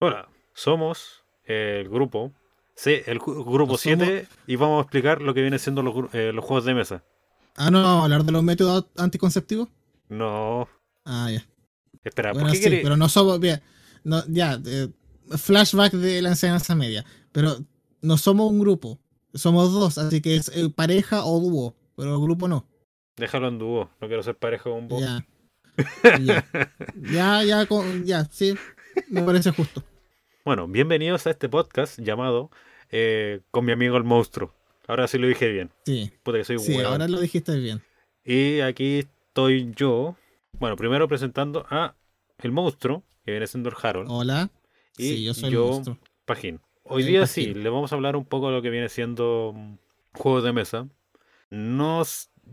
Hola, somos el grupo, sí, el grupo No 7 y vamos a explicar lo que vienen siendo los, eh, los juegos de mesa. Ah, no, vamos a hablar de los métodos anticonceptivos. No, Ah, ya. espera, Bueno, ¿por qué sí, pero no somos. bien, no, ya, eh, flashback de la enseñanza media. Pero no somos un grupo. Somos dos, así que es eh, pareja o dúo. Pero el grupo no. Déjalo en dúo, no quiero ser pareja con vos. Ya. Ya, ya, ya, con- ya, sí. Me parece justo. Bueno, bienvenidos a este podcast llamado eh, Con mi amigo el monstruo. Ahora sí lo dije bien. Sí, Puta que soy sí, ahora lo dijiste bien. Y aquí estoy yo. Bueno, primero presentando a el monstruo, que viene siendo el Harold, Hola. Y Sí, yo soy yo- el monstruo. Pajín. Hoy el día Pajín. sí, le vamos a hablar un poco de lo que viene siendo mm, juegos de mesa. No,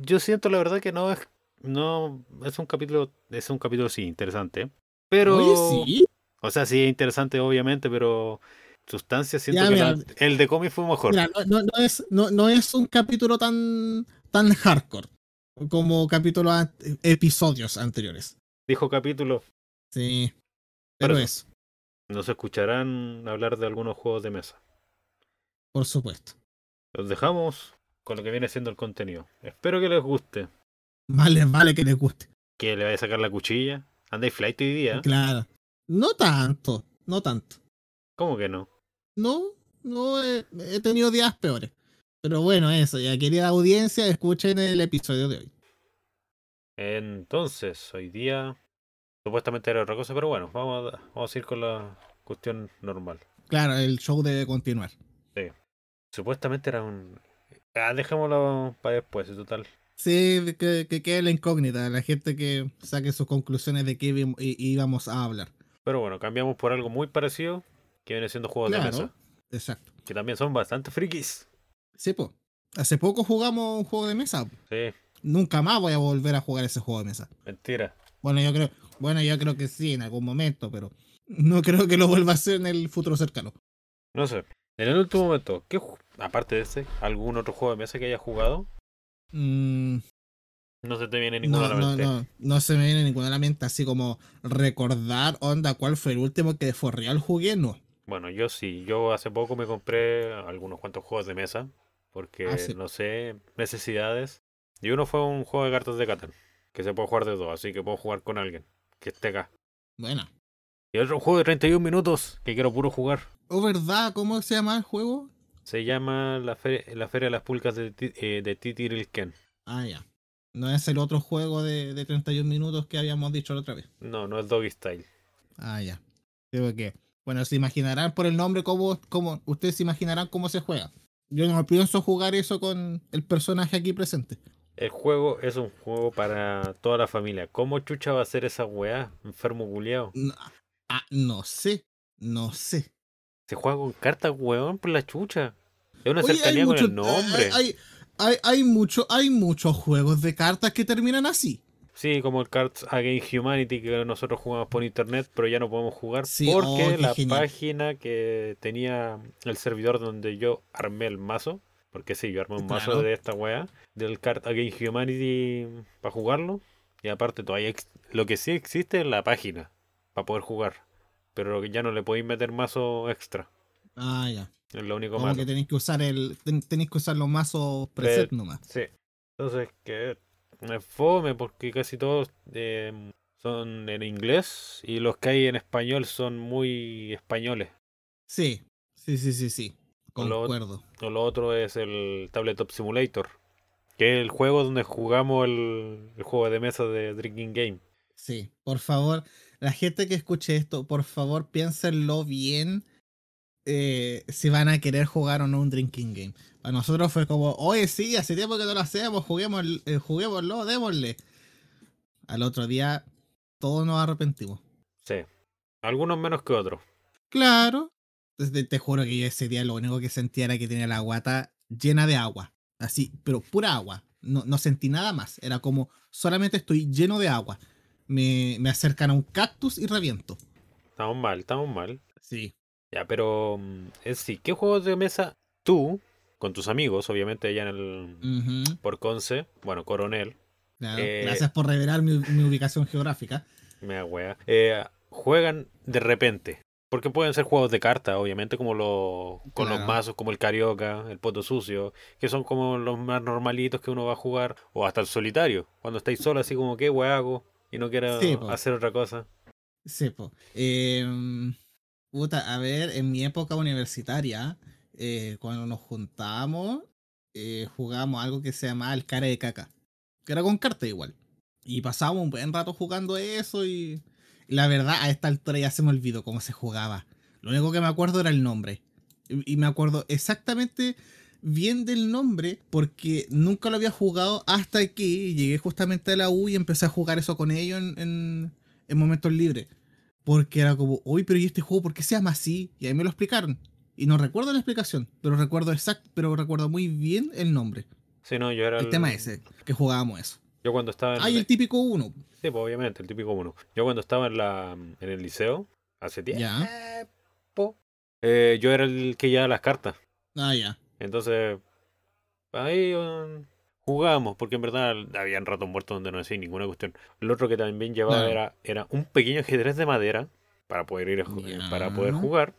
yo siento la verdad que no es, no es un capítulo, es un capítulo sí interesante, pero, Oye, sí. O sea sí es interesante obviamente, pero sustancia siento Ya, que mira, la- el de cómic fue mejor. Mira, no, es, no, no es un capítulo tan, tan hardcore como capítulos episodios anteriores. Dijo capítulo, Sí. Pero eso. eso, nos escucharán hablar de algunos juegos de mesa. por supuesto. Los dejamos con lo que viene siendo el contenido. Espero que les guste. Vale, vale que les guste. Que le vaya a sacar la cuchilla. Andáis flight hoy día. Claro. No tanto, no tanto. ¿Cómo que no? No, no he, he tenido días peores. Pero bueno, eso, ya querida audiencia, escuchen el episodio de hoy. Entonces, hoy día supuestamente era otra cosa, pero bueno, vamos a, vamos a ir con la cuestión normal. Claro, el show debe continuar. Supuestamente era un... Ah, dejémoslo para después, y total. Sí, que, que quede la incógnita, la gente que saque sus conclusiones de qué íbamos a hablar. Pero bueno, cambiamos por algo muy parecido, que viene siendo juegos de mesa, exacto. que también son bastante frikis. Sí, po. Hace poco jugamos un juego de mesa. Sí, Nunca más voy a volver a jugar ese juego de mesa. mentira. Bueno, yo creo, bueno, yo creo que sí en algún momento, pero no creo que lo vuelva a hacer en el futuro cercano. No sé. En el último momento, ¿qué aparte de ese, algún otro juego de mesa que hayas jugado? Mm, No se te viene ninguno no, a la no, mente. no, no se me viene ninguna a la mente, así como recordar, onda, cuál fue el último que fue real jugué, no. Bueno, yo sí. Yo hace poco me compré algunos cuantos juegos de mesa. Porque, Ah, sí. no sé, necesidades. Y uno fue un juego de cartas de Catán. Que se puede jugar de dos, así que puedo jugar con alguien. Que esté acá. Bueno. Y otro juego de 31 minutos que quiero puro jugar. ¿O verdad? ¿Cómo se llama el juego? Se llama La, Fe- la Feria de las Pulcas de, eh, de Titirilken. Ah, ya. No es el otro juego de, de 31 minutos que habíamos dicho la otra vez. No, no es Doggy Style. Ah, ya. Creo que. Bueno, se imaginarán por el nombre cómo, cómo. Ustedes se imaginarán cómo se juega. Yo no pienso jugar eso con el personaje aquí presente. El juego es un juego para toda la familia. ¿Cómo chucha va a ser esa weá? Enfermo culiao. No, ah, no sé. No sé. Se juega con cartas, weón, por la chucha. Es una Oye, cercanía con mucho- el nombre. Hay, hay, hay, mucho, hay muchos juegos de cartas que terminan así. Sí, como el Cards Against Humanity que nosotros jugamos por internet, pero ya no podemos jugar Sí, porque oh, qué la genial. página que tenía el servidor donde yo armé el mazo, porque sí, yo armé un mazo de esta weá, del Card Against Humanity para jugarlo, y aparte todavía lo que sí existe es la página para poder jugar, pero ya no le podéis meter mazo extra, Ah, ya. Es lo único Como malo. que tenéis que usar el. ten- Tenéis que usar los mazos preset nomás. Sí. Entonces, que me fome porque casi todos eh, son en inglés y los que hay en español son muy españoles. Sí. Sí, sí, sí, sí. Con lo- Concuerdo. O lo otro es el Tabletop Simulator, que es el juego donde jugamos el, el juego de mesa de Drinking Game. Sí, por favor, la gente que escuche esto, por favor, piénsenlo bien eh, si van a querer jugar o no un drinking game. Para nosotros fue como, oye, sí, hace tiempo que no lo hacemos, juguemos, eh, juguémoslo, démosle. Al otro día, todos nos arrepentimos. Sí. Algunos menos que otros. Claro. Te, te juro que yo ese día lo único que sentía era que tenía la guata llena de agua. Así, pero pura agua. No, no sentí nada más. Era como, solamente estoy lleno de agua. Me, me acercan a un cactus y reviento. Estamos mal, estamos mal. Sí. Ya, pero mm, en sí, ¿qué juegos de mesa tú, con tus amigos, obviamente allá en el... Ujú, por Conce, bueno, Coronel, claro. Eh, Gracias por revelar mi, mi ubicación geográfica. me da eh, juegan de repente. Porque pueden ser juegos de cartas, obviamente, como los con los mazos, como el Carioca, el Poto Sucio, que son como los más normalitos que uno va a jugar, o hasta el solitario, cuando estáis solo, así como, ¿qué wea hago? Y no quiero Sí, hacer otra cosa. Sí, po. Em, puta, a ver, en mi época universitaria, eh, cuando nos juntábamos, eh, jugábamos algo que se llamaba el cara de caca. Que era con carta igual. Y pasábamos un buen rato jugando eso y, la verdad, a esta altura ya se me olvidó cómo se jugaba. Lo único que me acuerdo era el nombre. Y, me acuerdo exactamente bien del nombre porque nunca lo había jugado hasta que llegué justamente a la U y empecé a jugar eso con ellos en momentos libres. Porque era como, uy, pero ¿y este juego por qué se llama así? Y ahí me lo explicaron. Y no recuerdo la explicación, pero recuerdo exacto, pero recuerdo muy bien el nombre. Sí, no, yo era El tema ese, que jugábamos eso. Yo cuando estaba en Ah, y el típico uno. Sí, pues obviamente, el típico uno. Yo cuando estaba en la en el liceo, hace tiempo, Ya. eh, yo era el que llevaba las cartas. Ah, ya. Entonces, ahí um, jugábamos, porque en verdad habían ratos muertos donde no hacía ninguna cuestión. Lo otro que también llevaba era, era un pequeño ajedrez de madera para poder ir a Ya. para poder jugar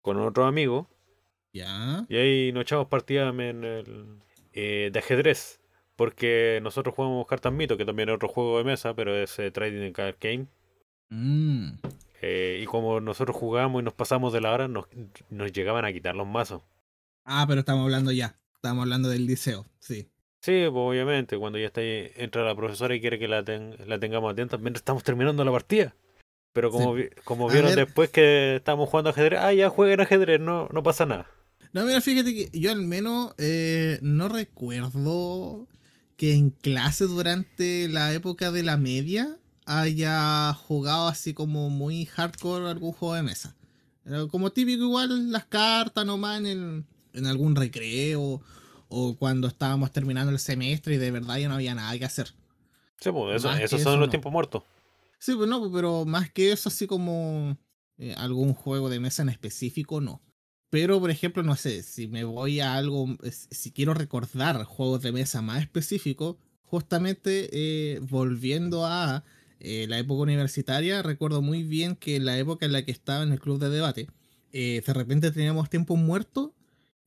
con otro amigo. Ya. Y ahí nos echamos partidas en el, eh, de ajedrez. Porque nosotros jugamos cartas mito, que también es otro juego de mesa, pero es eh, Trading Card Game. Mm. Eh, y como nosotros jugamos y nos pasamos de la hora, nos, nos llegaban a quitar los mazos. Ah, pero estamos hablando ya. Estamos hablando del liceo, sí. Sí, pues obviamente, cuando ya está ahí, entra la profesora y quiere que la, ten- la tengamos atenta mientras estamos terminando la partida. Pero como, Sí. como vieron ver. después que estábamos jugando ajedrez, ah, ya jueguen ajedrez, no, no pasa nada. No, mira, fíjate que yo al menos eh, no recuerdo que en clase durante la época de la media haya jugado así como muy hardcore algún juego de mesa. Era como típico igual las cartas nomás en, el- en algún recreo o cuando estábamos terminando el semestre y de verdad ya no había nada que hacer. Sí, pues eso- esos eso son los no. tiempos muertos. Sí, pues no, pero más que eso, así como eh, algún juego de mesa en específico, no. Pero, por ejemplo, no sé, si me voy a algo, si quiero recordar juegos de mesa más específicos, justamente eh, volviendo a eh, la época universitaria, recuerdo muy bien que en la época en la que estaba en el club de debate, eh, de repente teníamos tiempo muerto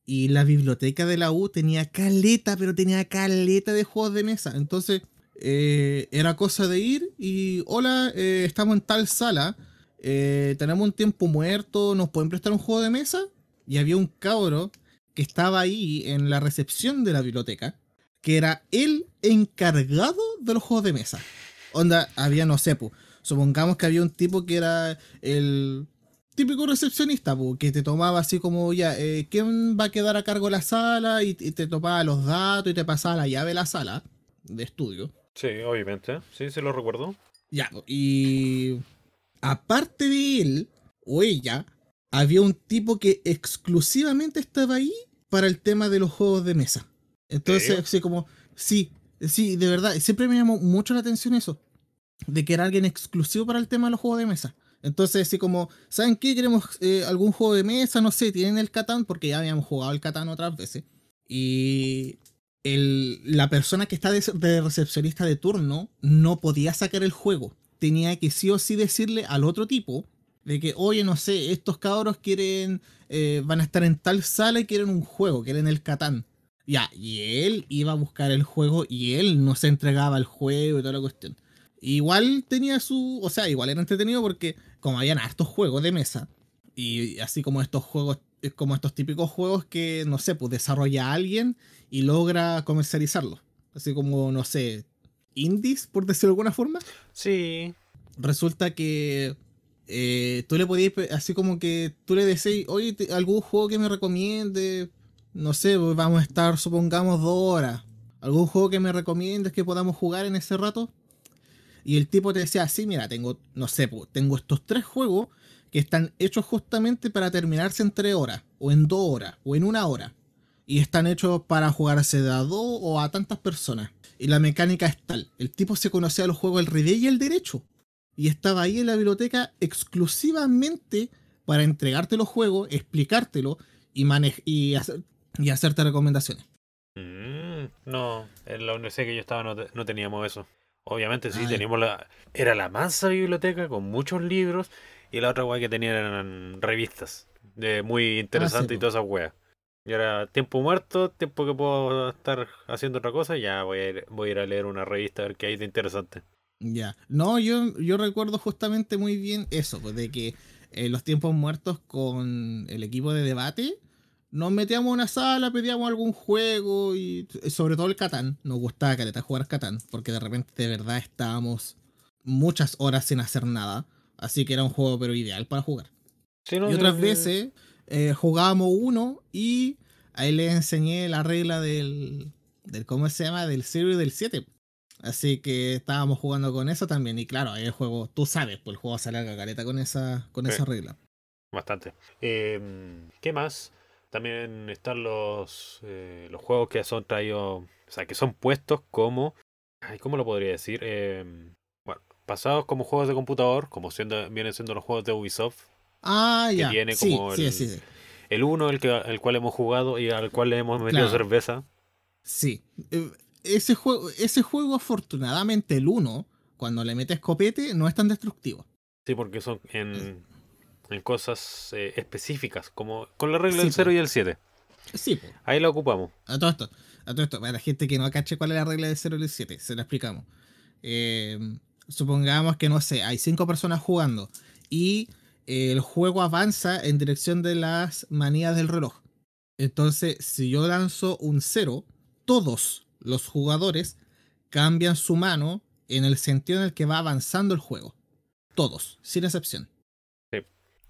y la biblioteca de la U tenía caleta, pero tenía caleta de juegos de mesa. Entonces, eh, era cosa de ir y, hola, eh, estamos en tal sala, eh, tenemos un tiempo muerto, ¿nos pueden prestar un juego de mesa? Y había un cabro que estaba ahí en la recepción de la biblioteca, que era el encargado de los juegos de mesa. Onda, había, no sé, supongamos que había un tipo que era el típico recepcionista, pu, que te tomaba así como, ya, eh, ¿quién va a quedar a cargo de la sala? Y, y te tomaba los datos y te pasaba la llave de la sala de estudio. Sí, obviamente. Sí, sí lo recuerdo. Ya, y aparte de él o ella, había un tipo que exclusivamente estaba ahí para el tema de los juegos de mesa. Entonces, así como, sí, sí, de verdad, siempre me llamó mucho la atención eso, de que era alguien exclusivo para el tema de los juegos de mesa. Entonces, así como, ¿saben qué? Queremos eh, algún juego de mesa, no sé, tienen el Catán, porque ya habíamos jugado el Catán otras veces. Y el- la persona que está de, recepcionista de turno no podía sacar el juego. Tenía que sí o sí decirle al otro tipo de que, oye, no sé, estos cabros quieren, eh, van a estar en tal sala y quieren un juego, quieren el Catán. Ya, y él iba a buscar el juego y él no se entregaba el juego y toda la cuestión. Igual tenía su, o sea, igual era entretenido porque como habían hartos juegos de mesa y así como estos juegos, como estos típicos juegos que, no sé, pues desarrolla alguien y logra comercializarlo. Así como, no sé, indies, por decirlo de alguna forma. Sí. Resulta que eh, tú le podías, así como que tú le decís, oye, te- algún juego que me recomiende, no sé, pues vamos a estar, supongamos, dos horas. ¿Algún juego que me recomiendes que podamos jugar en ese rato? Y el tipo te decía, sí, mira, tengo, no sé, tengo estos tres juegos que están hechos justamente para terminarse en tres horas, o en dos horas, o en una hora. Y están hechos para jugarse de a dos o a tantas personas. Y la mecánica es tal. El tipo se conocía los juegos el revés y el derecho. Y estaba ahí en la biblioteca exclusivamente para entregarte los juegos, explicártelo y, y, hacer- y hacerte recomendaciones. Mm, no, en la universidad que yo estaba no, no teníamos eso. Obviamente sí, Ah, teníamos la... Era la mansa biblioteca con muchos libros Y la otra weá que tenía eran revistas. De muy interesante y todas esas weas. Y ahora, tiempo muerto, tiempo que puedo estar haciendo otra cosa, ya voy a ir, voy a, ir a leer una revista a ver qué hay de interesante. Ya. No, yo, yo recuerdo justamente muy bien eso, pues de que en los tiempos muertos con el equipo de debate nos metíamos a una sala, pedíamos algún juego y sobre todo el Catán. Nos gustaba caleta jugar Catán, porque de repente de verdad estábamos muchas horas sin hacer nada. Así que era un juego pero ideal para jugar. Sí, no, Y otras veces eh, jugábamos uno y ahí le enseñé la regla del, del ¿cómo se llama? Del 0 y del 7. Así que estábamos jugando con eso también. Y claro, ahí el juego, tú sabes, pues el juego sale a cagareta con esa, con Sí. esa regla. Bastante. Eh, ¿Qué más? También están los, eh, los juegos que son traídos, o sea, que son puestos como, ay, ¿cómo lo podría decir? Eh, bueno, pasados como juegos de computador, como siendo, vienen siendo los juegos de Ubisoft. Ah, Que ya. tiene como sí, el- sí, sí. El uno, el, que, el cual hemos jugado y al cual le hemos metido Claro. cerveza. Sí. Eh, Ese juego, ese juego, afortunadamente, el 1, cuando le metes copete, no es tan destructivo. Sí, porque son en, en cosas eh, específicas, como con la regla Sí, del 0 po. y el 7. Sí. Ahí la ocupamos. A todo esto, a todo esto, para la gente que no cache cuál es la regla del 0 y el 7, se la explicamos. Eh, supongamos que, no sé, hay cinco personas jugando y eh, el juego avanza en dirección de las manías del reloj. Entonces, si yo lanzo un 0, todos los jugadores cambian su mano en el sentido en el que va avanzando el juego. Todos, sin excepción.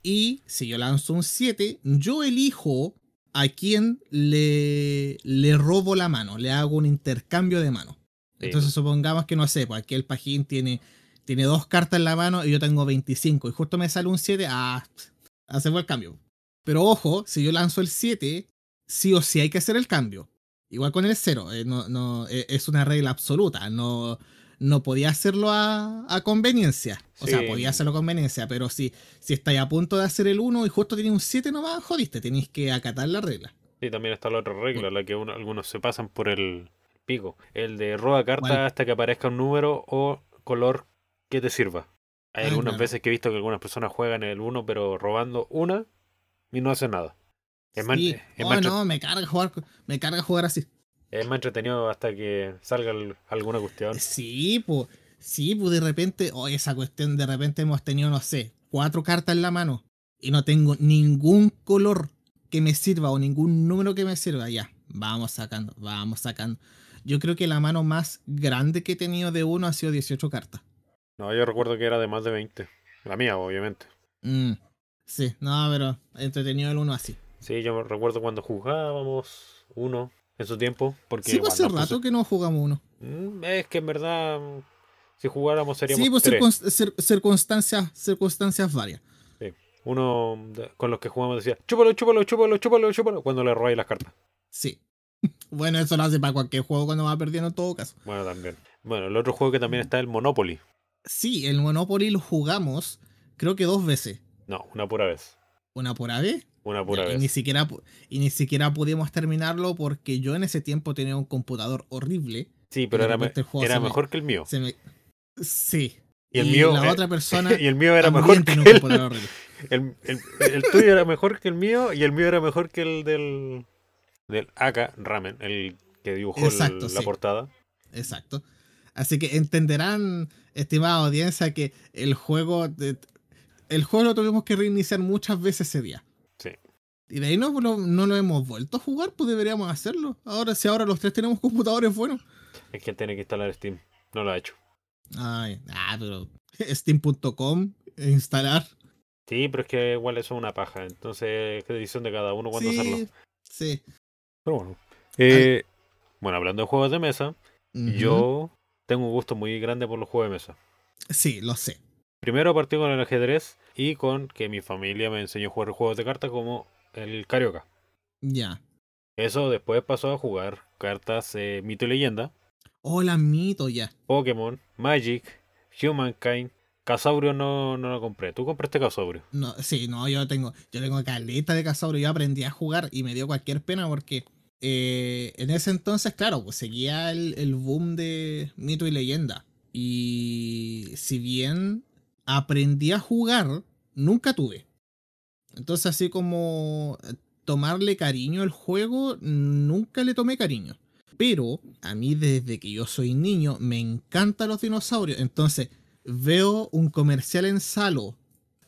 Y si yo lanzo un 7, yo elijo a quién le, le robo la mano, le hago un intercambio de mano. Sí. Entonces supongamos que no sé, pues aquí el pajín tiene, tiene dos cartas en la mano y yo tengo 25 y justo me sale un 7, ah, hacemos el cambio. Pero ojo, si yo lanzo el 7, sí o sí hay que hacer el cambio. Igual con el 0, eh, no, no, eh, es una regla absoluta, no, no podía hacerlo a, a conveniencia. O sea, podía hacerlo a conveniencia, pero si, si estáis a punto de hacer el 1 y justo tenéis un 7 nomás, jodiste, tenéis que acatar la regla. Sí, también está la otra regla, la que uno- algunos se pasan por el pico. El de roba carta ¿Cuál? hasta que aparezca un número o color que te sirva. Hay Ah, algunas claro. veces que he visto que algunas personas juegan el 1 pero robando una y no hacen nada. Es más, Sí. es Oh, no, me carga jugar, me carga jugar así. Es más entretenido hasta que salga el- alguna cuestión. Sí, pues, sí, pues de repente, o esa cuestión, de repente hemos tenido, no sé, cuatro cartas en la mano y no tengo ningún color que me sirva o ningún número que me sirva. Ya, vamos sacando, vamos sacando. Yo creo que la mano más grande que he tenido de uno ha sido 18 cartas. No, yo recuerdo que era de más de 20. La mía, obviamente. Mm, sí, no, pero entretenido el uno así. Sí, yo me recuerdo cuando jugábamos uno en su tiempo. Porque Sí, pues hace nos rato que no jugamos uno. Mm, Es que en verdad, mm, si jugáramos seríamos Sí, pues tres. circun- cir- circunstancias, circunstancias varias. Uno de- con los que jugamos decía, chúpalo, chúpalo, chúpalo, chúpalo, chúpalo, cuando le robáis las cartas. Sí. bueno, eso lo hace para cualquier juego cuando va perdiendo en todo caso. Bueno, también. Bueno, el otro juego que también está es el Monopoly. Sí, el Monopoly lo jugamos, creo que dos veces. No, una pura vez. Una por vez. Una pura y, vez. ni siquiera, y ni siquiera pudimos terminarlo porque yo en ese tiempo tenía un computador horrible. Sí, pero era, me- me- mejor que el mío. Se me... Sí. Y el mío, La eh, otra persona y el mío era también mejor que el, computador horrible. el, el- el tuyo era mejor que el mío y el mío era mejor que el del del Aka Ramen, el que dibujó Exacto, la sí. portada. Exacto. Así que entenderán, estimada audiencia, que el juego. de- el juego lo tuvimos que reiniciar muchas veces ese día. Y de ahí no lo, no lo hemos vuelto a jugar, pues deberíamos hacerlo. Ahora, si ahora los tres tenemos computadores buenos. Es que él tiene que instalar Steam. No lo ha hecho. Ay, ah, pero. Steam.com, instalar. Sí, pero es que igual eso es una paja. Entonces es decisión de cada uno cuándo hacerlo. Sí. Pero bueno. Eh, bueno, hablando de juegos de mesa, yo tengo un gusto muy grande por los juegos de mesa. Sí, lo sé. Primero partí con el ajedrez y con que mi familia me enseñó a jugar juegos de cartas como el Carioca. Ya. Eso después pasó a jugar cartas eh, mito y leyenda, Hola, mito, ya. Pokémon, Magic, Humankind. Casaurio no, no lo compré. ¿Tú compraste Casaurio? No, sí, no, yo tengo, yo tengo caleta de Casaurio. Yo aprendí a jugar y me dio cualquier pena porque eh, en ese entonces, claro, pues seguía el, el boom de mito y leyenda. Y si bien aprendí a jugar, nunca tuve. Entonces, así como eh, tomarle cariño al juego, nunca le tomé cariño. Pero a mí desde que yo soy niño me encantan los dinosaurios. Entonces veo un comercial en Salo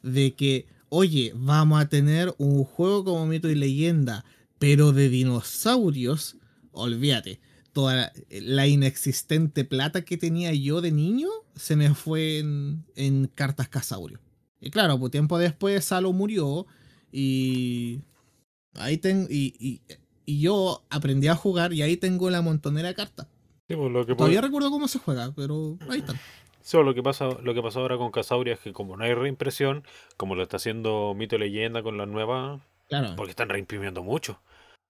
de que, oye, vamos a tener un juego como mito y leyenda, pero de dinosaurios. Olvídate, toda la, inexistente plata que tenía yo de niño se me fue en, en cartas casaurio. Y claro, pues tiempo después Salo murió y ahí tengo y, y, yo aprendí a jugar y ahí tengo la montonera de cartas. Pues, lo que Todavía recuerdo cómo se juega, pero ahí están. Sí, pues, lo que pasa, lo que pasó ahora con Casauria es que como no hay reimpresión, como lo está haciendo Mito y Leyenda con la nueva, claro. porque están reimprimiendo mucho.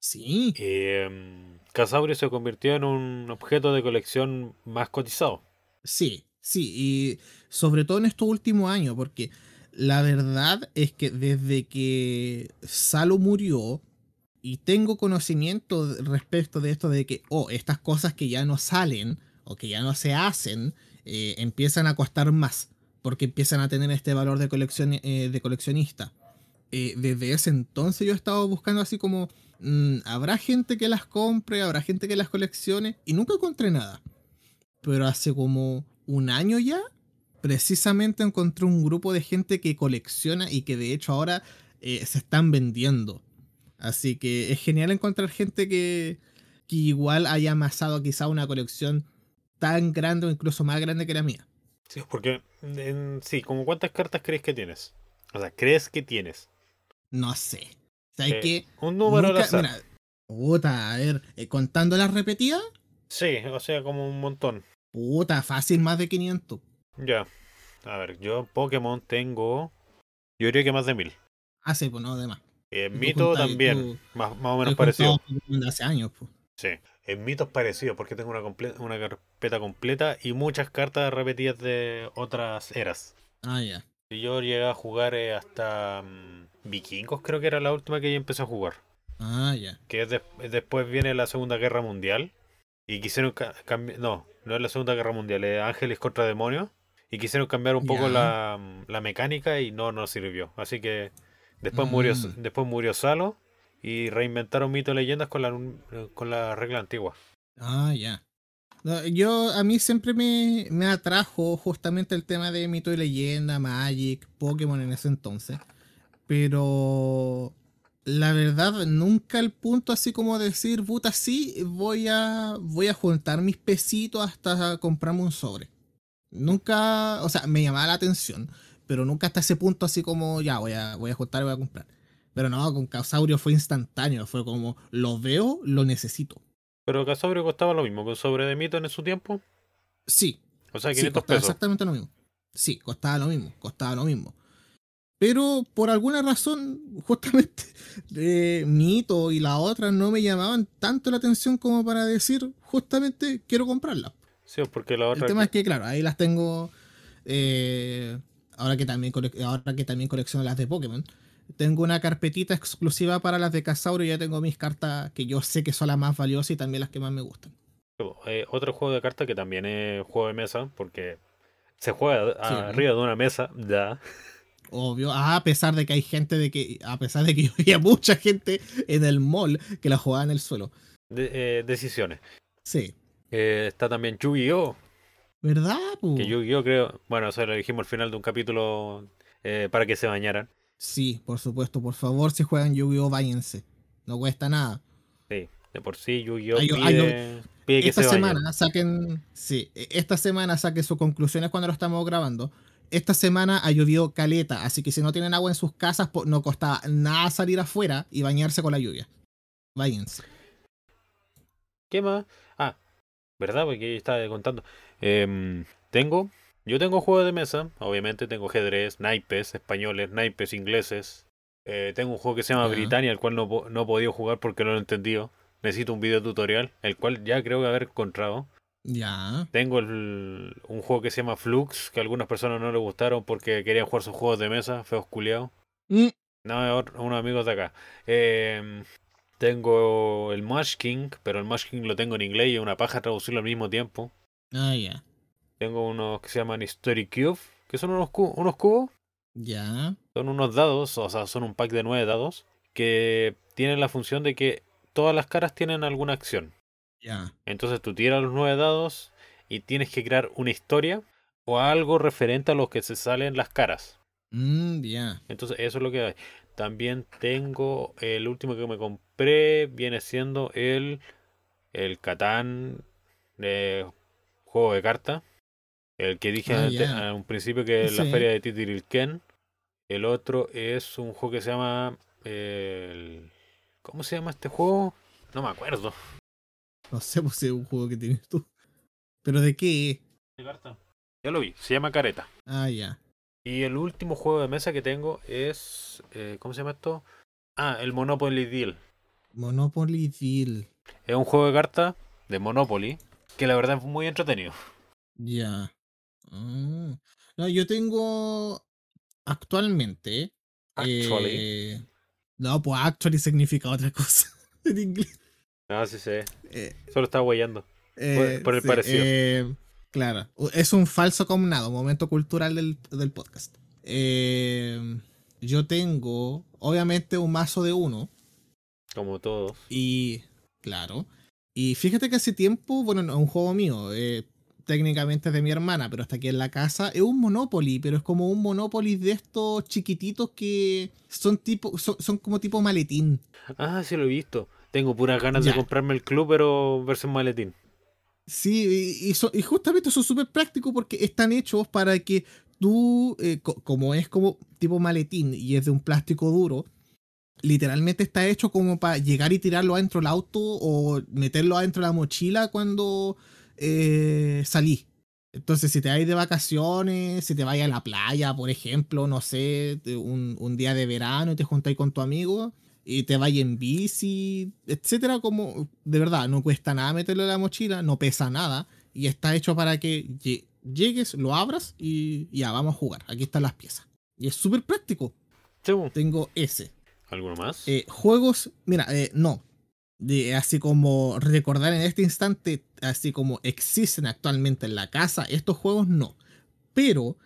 Sí. Eh, Casauria se convirtió en un objeto de colección más cotizado. Sí, sí, y sobre todo en estos últimos años, porque la verdad es que desde que Salo murió, y tengo conocimiento respecto de esto de que, oh, estas cosas que ya no salen o que ya no se hacen, eh, empiezan a costar más, porque empiezan a tener este valor de, eh, de coleccionista. Eh, desde ese entonces yo he estado buscando así como, mm, ¿habrá gente que las compre? ¿Habrá gente que las coleccione? Y nunca encontré nada. Pero hace como un año ya precisamente encontré un grupo de gente que colecciona y que de hecho ahora eh, se están vendiendo. Así que es genial encontrar gente que, que igual haya amasado quizá una colección tan grande o incluso más grande que la mía. Sí, porque en, sí, como cuántas cartas crees que tienes. O sea, ¿crees que tienes? No sé. ¿Sabes eh, que Un número nunca, mira, puta, a ver, eh, contando las repetidas. Sí, o sea, como un montón. Puta, fácil, más de 500. Ya. A ver, yo Pokémon tengo. Yo diría que más de mil. Ah, sí, pues no, de más. En Mito también, más, más, o menos parecido. Hace años, pues. Sí, en Mitos parecido, porque tengo una, una carpeta completa y muchas cartas repetidas de otras eras. Ah, ya. Yo llegué a jugar eh, hasta mm, Vikingos, creo que era la última que yo empecé a jugar. Ah, ya. Que después viene la Segunda Guerra Mundial. Y quisieron cambiar. No, no es la Segunda Guerra Mundial, es Ángeles contra Demonios. Y quisieron cambiar un poco la, la, mecánica y no nos sirvió. Así que después murió mm. después murió Salo y reinventaron mitos y leyendas con la, con la regla antigua. Ah, ya. Yo, a mí siempre me, me, atrajo justamente el tema de mito y leyenda, Magic, Pokémon en ese entonces. Pero la verdad, nunca el punto así como decir, puta, sí, voy a, voy a juntar mis pesitos hasta comprarme un sobre. Nunca, o sea, me llamaba la atención, pero nunca hasta ese punto así como, ya, voy a, voy a juntar y voy a comprar. Pero no, con Casaurio fue instantáneo, fue como, lo veo, lo necesito. ¿Pero Casaurio costaba lo mismo con sobre de mito en su tiempo? Sí. O sea, 500 sí, Exactamente lo mismo. Sí, costaba lo mismo, costaba lo mismo. Pero por alguna razón, justamente, de Mito y la otra no me llamaban tanto la atención como para decir, justamente, quiero comprarla. Sí, porque la otra. El tema es que, claro, ahí las tengo. Eh, ahora, que también ahora que también colecciono las de Pokémon. Tengo una carpetita exclusiva para las de Casauro y ya tengo mis cartas que yo sé que son las más valiosas y también las que más me gustan. Eh, otro juego de cartas que también es juego de mesa, porque se juega arriba de una mesa, ya. Obvio, a pesar de que hay gente de que, a pesar de que había mucha gente en el mall que la jugaba en el suelo. Eh, decisiones. Sí. Eh, está también Yu-Gi-Oh! ¿Verdad? Que Yu-Gi-Oh! creo, bueno, eso lo dijimos al final de un capítulo para que se bañaran. Sí, por supuesto, por favor, si juegan Yu-Gi-Oh! váyanse. No cuesta nada. Sí, de por sí Yu-Gi-Oh! Pide, pide, que esta se semana saquen, sí, e, esta semana saquen sus conclusiones cuando lo estamos grabando. Esta semana ha llovido caleta, así que si no tienen agua en sus casas, no costaba nada salir afuera y bañarse con la lluvia. Váyanse. ¿Qué más? Ah, ¿verdad? Porque estaba contando. Eh, tengo yo tengo juegos de mesa, obviamente tengo ajedrez, naipes españoles, naipes ingleses. Eh, tengo un juego que se llama Britannia, el cual no, no he podido jugar porque no lo he entendido. Necesito un video tutorial, el cual ya creo que haber encontrado. Ya. Tengo un juego que se llama Flux, que a algunas personas no le gustaron porque querían jugar sus juegos de mesa, feos culiados. Mm. No, unos amigos de acá. Em, tengo el Mush King, pero el Mush King lo tengo en inglés y es una paja traducirlo al mismo tiempo. Ah, ya. Tengo unos que se llaman Story Cube, que son unos, unos cubos. Ya. Son unos dados, o sea, son un pack de nueve dados que tienen la función de que todas las caras tienen alguna acción. Ya. Entonces tú tiras los nueve dados y tienes que crear una historia o algo referente a lo que se sale en las caras. Mm, ya. Entonces eso es lo que hay. También tengo el último que me compré, viene siendo el, el Catán de juego de carta. El que dije Ah, a un principio que es la feria de Titililquén. El otro es un juego que se llama... el- ¿Cómo se llama este juego? No me acuerdo. No sé, pues si es un juego que tienes tú. ¿Pero de qué? ¿De carta? Ya lo vi, se llama Careta. Ah, ya. Y el último juego de mesa que tengo es... eh, ¿Cómo se llama esto? Ah, el Monopoly Deal. Monopoly Deal. Es un juego de cartas de Monopoly que la verdad es muy entretenido. Ya. Ah. No, yo tengo actualmente. Actually. eh, no, pues actually significa otra cosa en inglés. Ah, sí, sí. Eh, Solo estaba guayando. eh, por el parecido. eh, claro. Es un falso combinado, momento cultural del, del podcast. Yo tengo, obviamente, un mazo de uno. Como todos. Y, claro. Y fíjate que hace tiempo, bueno, no es un juego mío, eh, técnicamente es de mi hermana, pero hasta aquí en la casa, es un Monopoly, pero es como un Monopoly de estos chiquititos que son tipo, son, son como tipo maletín. Ah, sí lo he visto. Tengo puras ganas Ya. de comprarme el club, pero versión maletín. Sí, y, y y justamente son súper prácticos porque están hechos para que tú, eh, co- como es como tipo maletín y es de un plástico duro, literalmente está hecho como para llegar y tirarlo adentro del auto o meterlo adentro de la mochila cuando eh, salí. Entonces, si te vas de vacaciones, si te vas a la playa, por ejemplo, no sé, un, un día de verano y te juntáis con tu amigo y te vayas en bici, etcétera, como de verdad, no cuesta nada meterlo en la mochila, no pesa nada y está hecho para que lle- llegues, lo abras y ya vamos a jugar. Aquí están las piezas. Y es súper práctico. Sí. Tengo ese. ¿Alguno más? Eh, juegos, mira, eh, no. De, así como recordar en este instante, así como existen actualmente en la casa, estos juegos no. Pero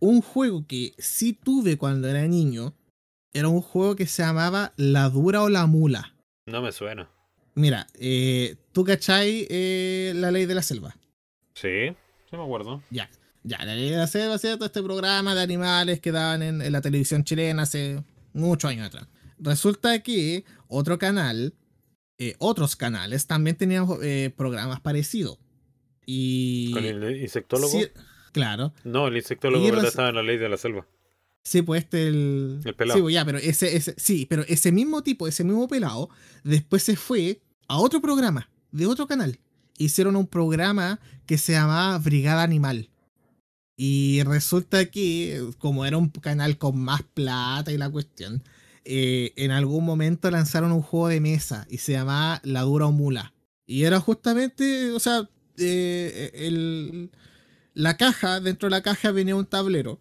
un juego que sí tuve cuando era niño era un juego que se llamaba La Dura o la Mula. No me suena. Mira, eh, ¿tú cachai eh, la ley de la selva? Sí, sí me acuerdo. Ya, ya, la ley de la selva, ¿cierto? Este programa de animales que daban en, en la televisión chilena hace muchos años atrás. Resulta que otro canal, eh, otros canales también tenían eh, programas parecidos. Y. ¿Con el insectólogo? Sí, claro. No, el insectólogo estaba en la ley de la selva. Sí, pues este el. El pelado. Sí, pues ya, pero ese, ese, sí, pero ese mismo tipo, ese mismo pelado, después se fue a otro programa, de otro canal. Hicieron un programa que se llamaba Brigada Animal. Y resulta que, como era un canal con más plata y la cuestión, eh, en algún momento lanzaron un juego de mesa y se llamaba La Dura o Mula. Y era justamente, o sea, eh, el, la caja, dentro de la caja venía un tablero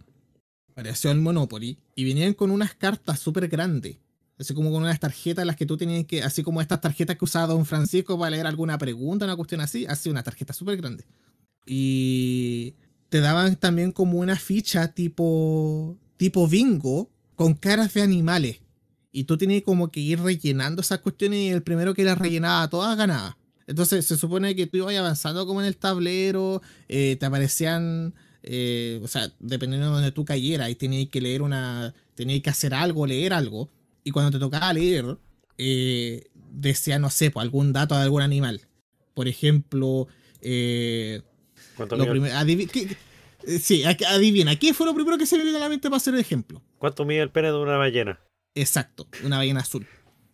pareció el Monopoly, y venían con unas cartas súper grandes. Así como con unas tarjetas las que tú tenías que, así como estas tarjetas que usaba Don Francisco para leer alguna pregunta, una cuestión así, así una tarjeta súper grande. Y te daban también como una ficha tipo, tipo bingo con caras de animales. Y tú tenías como que ir rellenando esas cuestiones y el primero que las rellenaba todas ganaba. Entonces se supone que tú ibas avanzando como en el tablero, eh, te aparecían eh, o sea, dependiendo de donde tú cayeras, y tenías que leer una, tenías que hacer algo, leer algo, y cuando te tocaba leer, eh, decía, no sé, pues, algún dato de algún animal. Por ejemplo, eh, ¿Cuánto, lo primer- ¿qué- sí, adivina, ¿qué fue lo primero que se me vino a la mente para hacer el ejemplo? cuánto mide el pene de una ballena? Exacto, una ballena azul.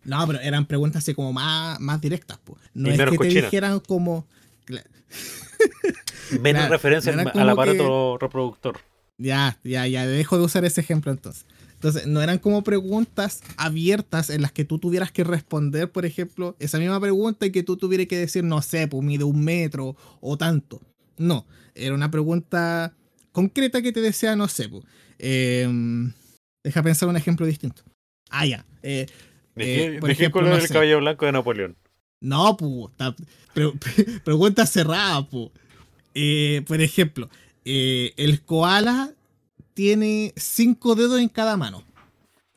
No, pero eran preguntas así como más, más directas, pues. No Y es que te dijeran como... Menos Claro, referencia no al aparato reproductor. Ya, ya, ya, dejo de usar ese ejemplo entonces. Entonces, no eran como preguntas abiertas en las que tú tuvieras que responder, por ejemplo, esa misma pregunta y que tú tuvieras que decir, no sé, pues mide un metro o tanto. No, era una pregunta concreta que te decía, no sé, pues. em, deja pensar un ejemplo distinto. Ah, ya. eh, ¿De Eh, qué, de qué ejemplo, color no es el cabello blanco de Napoleón? no, pu, ta- pre- pre- pregunta cerrada, pu. Eh, por ejemplo, eh, el koala tiene cinco dedos en cada mano.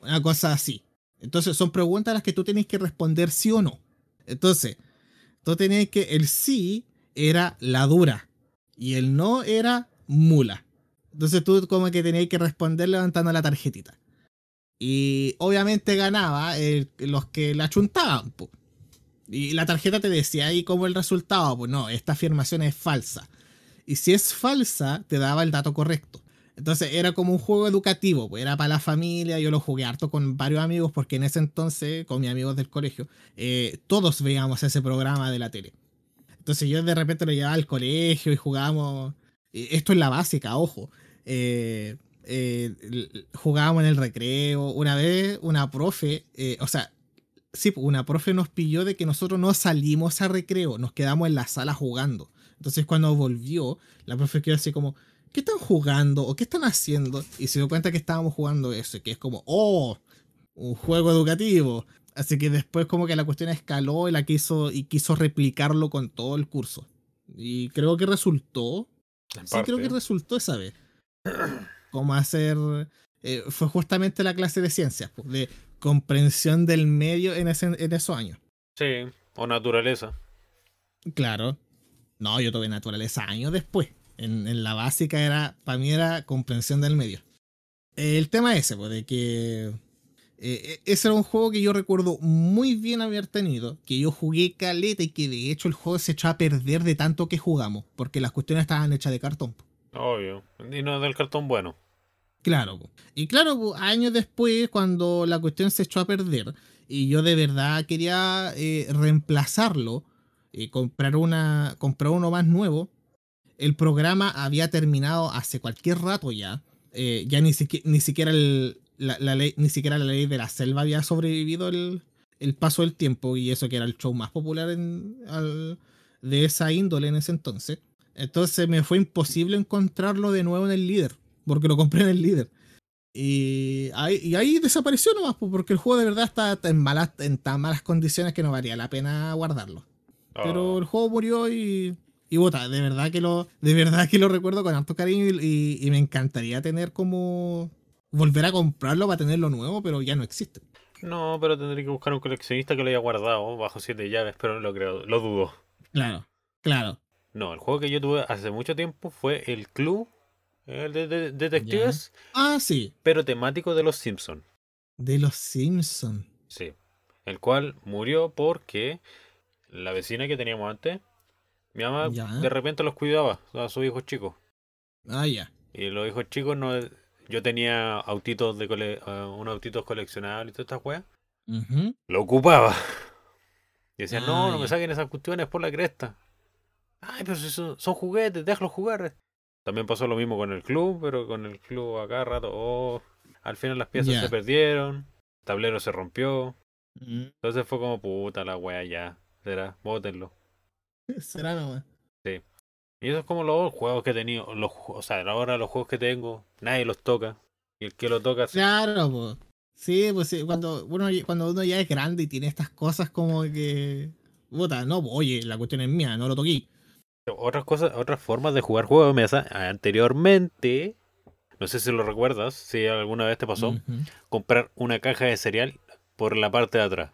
Una cosa así. Entonces son preguntas a las que tú tienes que responder sí o no. Entonces, tú tenías que el sí era la dura y el no era mula. Entonces tú como que tenías que responder levantando la tarjetita. Y obviamente ganaba los que la chuntaban. Y la tarjeta te decía ahí como el resultado. Pues no, esta afirmación es falsa. Y si es falsa, te daba el dato correcto. Entonces era como un juego educativo, pues era para la familia, yo lo jugué harto con varios amigos porque en ese entonces, con mis amigos del colegio, eh, todos veíamos ese programa de la tele. Entonces yo de repente lo llevaba al colegio y jugábamos, esto es la básica, ojo, eh, eh, jugábamos en el recreo, una vez una profe, o sea, sí, pues, una profe nos pilló de que nosotros no salimos a recreo, nos quedamos en la sala jugando. Entonces cuando volvió, la profe quedó así como, ¿qué están jugando o qué están haciendo? Y se dio cuenta que estábamos jugando eso, que es como, oh, un juego educativo. Así que después como que la cuestión escaló y la quiso y quiso replicarlo con todo el curso. Y creo que resultó. sí, creo que resultó esa vez. Como hacer. Eh, fue justamente la clase de ciencias, pues, de comprensión del medio en, ese, en esos años. Sí, o naturaleza. Claro. No, yo tuve naturaleza años después. En, la básica era, para mí era comprensión del medio. El tema ese, pues, de que eh, ese era un juego que yo recuerdo muy bien haber tenido, que yo jugué caleta y que de hecho el juego se echó a perder de tanto que jugamos, porque las cuestiones estaban hechas de cartón. Obvio, y no del cartón bueno. Claro, y claro, años después, cuando la cuestión se echó a perder, y yo de verdad quería eh, reemplazarlo, y eh, comprar, una, comprar uno más nuevo, el programa había terminado hace cualquier rato ya. Eh, ya ni, ni siquiera la, ley, ni siquiera la ley de la selva había sobrevivido el, paso del tiempo y eso que era el show más popular de esa índole en ese entonces. Entonces me fue imposible encontrarlo de nuevo en el líder, porque lo compré en el líder. Y ahí, ahí desapareció nomás, porque el juego de verdad está en, malas, en tan malas condiciones que no valía la pena guardarlo. Pero oh. el juego murió y y bota, de verdad que lo, de verdad que lo recuerdo con harto cariño y, me encantaría tener como volver a comprarlo para tenerlo nuevo, pero ya no existe. No, pero tendría que buscar un coleccionista que lo haya guardado bajo siete llaves, pero no lo creo, lo dudo. Claro, claro. No, el juego que yo tuve hace mucho tiempo fue el Club el de, Detectives. Ah, sí. Pero temático de los Simpsons. De los Simpsons. Sí. El cual murió porque la vecina que teníamos antes mi mamá de repente los cuidaba a sus hijos chicos. Ah, ya. Y los hijos chicos no. Yo tenía autitos de cole, uh, unos autitos coleccionables y todas estas weas. Lo ocupaba. Y decían, no, no me saquen esas cuestiones por la cresta. Ay, pero son, son juguetes, déjalos jugar. También pasó lo mismo con el club, pero con el club acá rato, oh, al final las piezas se perdieron, el tablero se rompió. Mm. Entonces fue como puta la wea ya. Será, bótenlo. Será nomás. Sí. Y eso es como los juegos que he tenido. Los, o sea, ahora los juegos que tengo, nadie los toca. Y el que lo toca. Claro, pues. Sí, pues sí, cuando uno, cuando uno ya es grande y tiene estas cosas como que. Puta, no, oye, la cuestión es mía, no lo toqué. Otras cosas, otras formas de jugar juegos de mesa. Anteriormente, no sé si lo recuerdas, si alguna vez te pasó, comprar una caja de cereal por la parte de atrás.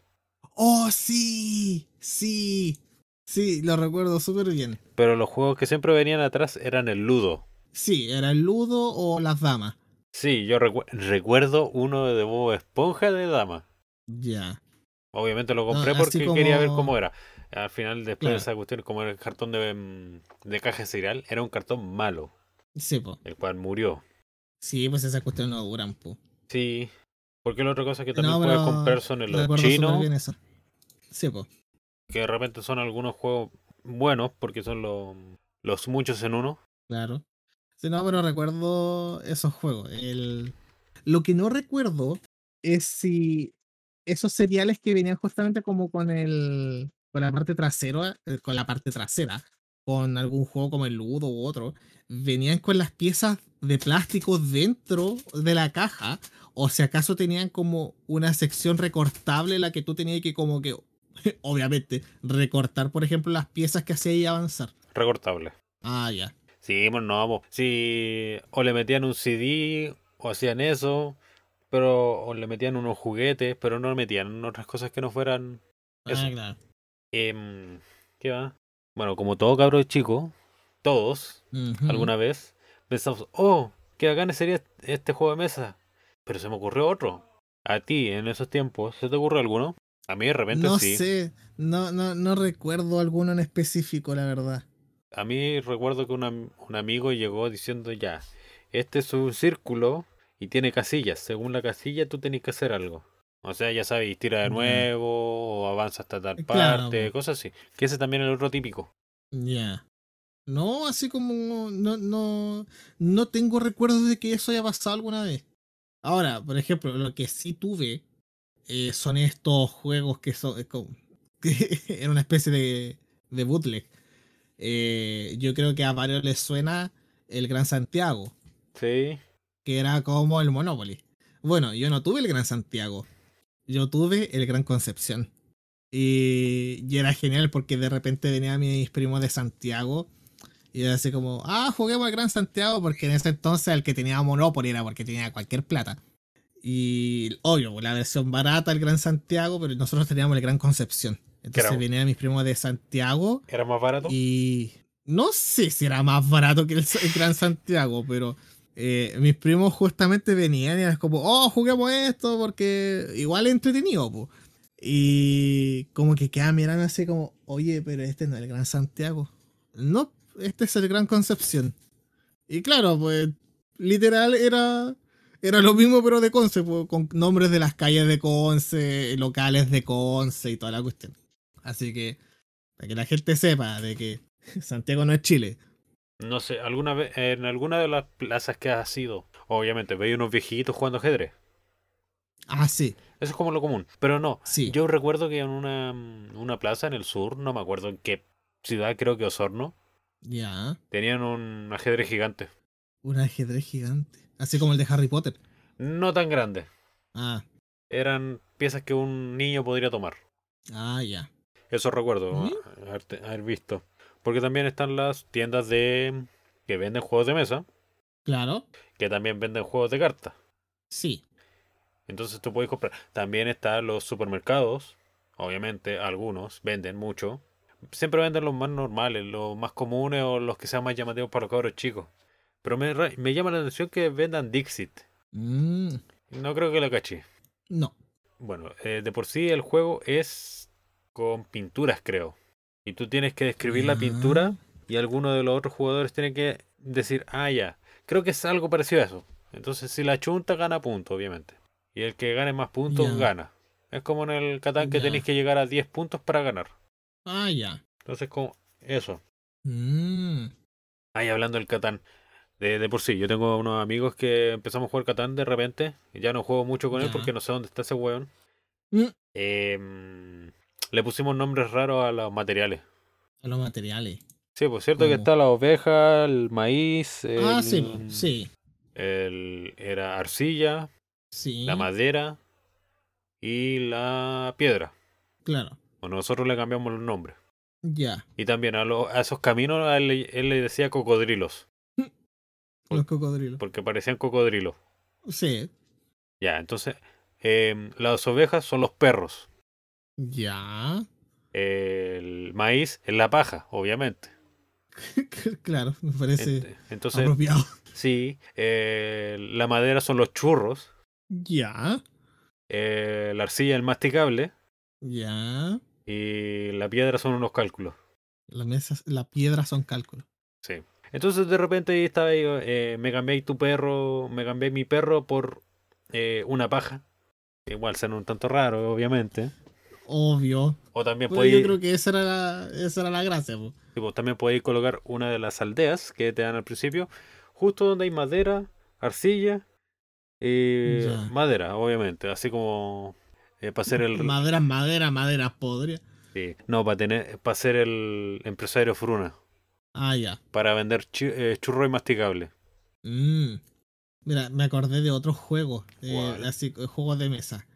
Oh, sí, sí. Sí, lo recuerdo súper bien. Pero los juegos que siempre venían atrás eran el Ludo. Sí, era el Ludo o las damas. Sí, yo recuerdo uno de Bob Esponja de dama. Ya. Obviamente lo compré porque quería ver cómo era. Al final, después de esa cuestión, como era el cartón de, mm, de caja cereal, era un cartón malo. Sí, po. El cual murió. Sí, pues esas cuestiones no duran, po. Sí. Porque la otra cosa que también puedes comprar son los chinos. Sí, po que de repente son algunos juegos buenos porque son los, los muchos en uno. Claro. Sí, no, pero recuerdo esos juegos. El... Lo que no recuerdo es si esos seriales que venían justamente como con el con la parte trasera, eh, con la parte trasera, con algún juego como el Ludo u otro, venían con las piezas de plástico dentro de la caja, o si acaso tenían como una sección recortable la que tú tenías que como que obviamente, recortar, por ejemplo, las piezas que hacía y avanzar. Recortable. Ah, ya. Sí, pues no, po. Si o le metían un CD o hacían eso, pero o le metían unos juguetes, pero no le metían otras cosas que no fueran eso. Ah, claro. Em, ¿qué va? Bueno, como todo cabro chico, todos, alguna vez, pensamos, oh, qué bacán sería este juego de mesa. Pero se me ocurrió otro. A ti, en esos tiempos, ¿se te ocurrió alguno? A mí de repente No sí. sé, no, no, no recuerdo alguno en específico, la verdad. A mí recuerdo que un, am- un amigo llegó diciendo ya, este es un círculo y tiene casillas. Según la casilla tú tenés que hacer algo. O sea, ya sabes, tira de nuevo o avanza hasta tal Eh, claro, parte, cosas así. Que ese también es el otro típico. Ya. No, así como no, no, no tengo recuerdos de que eso haya pasado alguna vez. Ahora, por ejemplo, lo que sí tuve eh, son estos juegos que son es como- que era una especie de, de bootleg. Eh, yo creo que a varios les suena el Gran Santiago, Sí. que era como el Monopoly. Bueno, yo no tuve el Gran Santiago, yo tuve el Gran Concepción. Y, y era genial porque de repente venían mis primos de Santiago y era así como, ah, juguemos al Gran Santiago porque en ese entonces el que tenía Monopoly era porque tenía cualquier plata. Y obvio, la versión barata el Gran Santiago, pero nosotros teníamos el Gran Concepción. Entonces era? venían mis primos de Santiago ¿Era más barato? y no sé si era más barato que el Gran Santiago, pero eh, mis primos justamente venían y era como, oh, juguemos esto porque igual es entretenido, po. Y como que quedaban mirando así como, oye, pero este no es el Gran Santiago. No, este es el Gran Concepción. Y claro, pues literal era, era lo mismo pero de Conce, con nombres de las calles de Conce, locales de Conce y toda la cuestión. Así que, para que la gente sepa de que Santiago no es Chile. No sé, alguna vez, en alguna de las plazas que has ido, obviamente, veis unos viejitos jugando ajedrez. Ah, sí, Eso es como lo común. Pero no, sí. yo recuerdo que en una, una plaza en el sur, no me acuerdo en qué ciudad, creo que Osorno, Ya. tenían un ajedrez gigante. Un ajedrez gigante. Así como el de Harry Potter. No tan grande. Ah, Eran piezas que un niño podría tomar. ah, ya. Eso recuerdo ¿Mm? haberte- haber visto. Porque también están las tiendas de que venden juegos de mesa, Claro. que también venden juegos de cartas. Sí. Entonces tú puedes comprar. También están los supermercados. Obviamente, algunos venden mucho. Siempre venden los más normales, los más comunes o los que sean más llamativos para los cabros chicos. Pero me, me llama la atención que vendan Dixit. Mm, No creo que la caché. no. Bueno, eh, de por sí el juego es con pinturas, creo. Y tú tienes que describir la pintura y alguno de los otros jugadores tiene que decir, ah, ya. Creo que es algo parecido a eso. Entonces, si la chunta, gana puntos, obviamente. Y el que gane más puntos, gana. Es como en el Catán que tenéis que llegar a 10 puntos para ganar. Ah, ya. Entonces, como eso. Mm, Ahí hablando del Catán. De, de por sí, yo tengo unos amigos que empezamos a jugar Catán de repente. y Ya no juego mucho con él porque no sé dónde está ese weón. Mm. Em, le pusimos nombres raros a los materiales. a los materiales. Sí, pues cierto que está la oveja, el maíz, el, Ah, sí. Sí. el- era arcilla, Sí. la madera y la piedra. Claro. Bueno, nosotros le cambiamos los nombres. Ya. Y también a, lo- a esos caminos a él, le- él le decía cocodrilos, Por- Los cocodrilos. porque parecían cocodrilos. Sí. Ya, entonces, em, las ovejas son los perros. Ya. El maíz es la paja, obviamente. claro, me parece Ent- Entonces, apropiado. sí, eh, la madera son los churros. Ya. eh, la arcilla el masticable Ya. y la piedra son unos cálculos. La piedra son cálculos. Sí. Entonces de repente ahí estaba ahí, eh, me cambié tu perro, me cambié mi perro por eh, una paja. Igual suena un tanto raro, obviamente. Obvio. O también podéis, yo creo que esa era la, esa era la gracia. po. tipo, también podéis colocar una de las aldeas que te dan al principio, justo donde hay madera, arcilla y Ya. madera, obviamente. Así como para hacer el Madera, madera, madera podria. sí. no para tener para ser el empresario fruna. Ah, ya. para vender eh, churro y masticable. Mm. Mira, me acordé de otros juegos, eh, así, eh, juegos de mesa.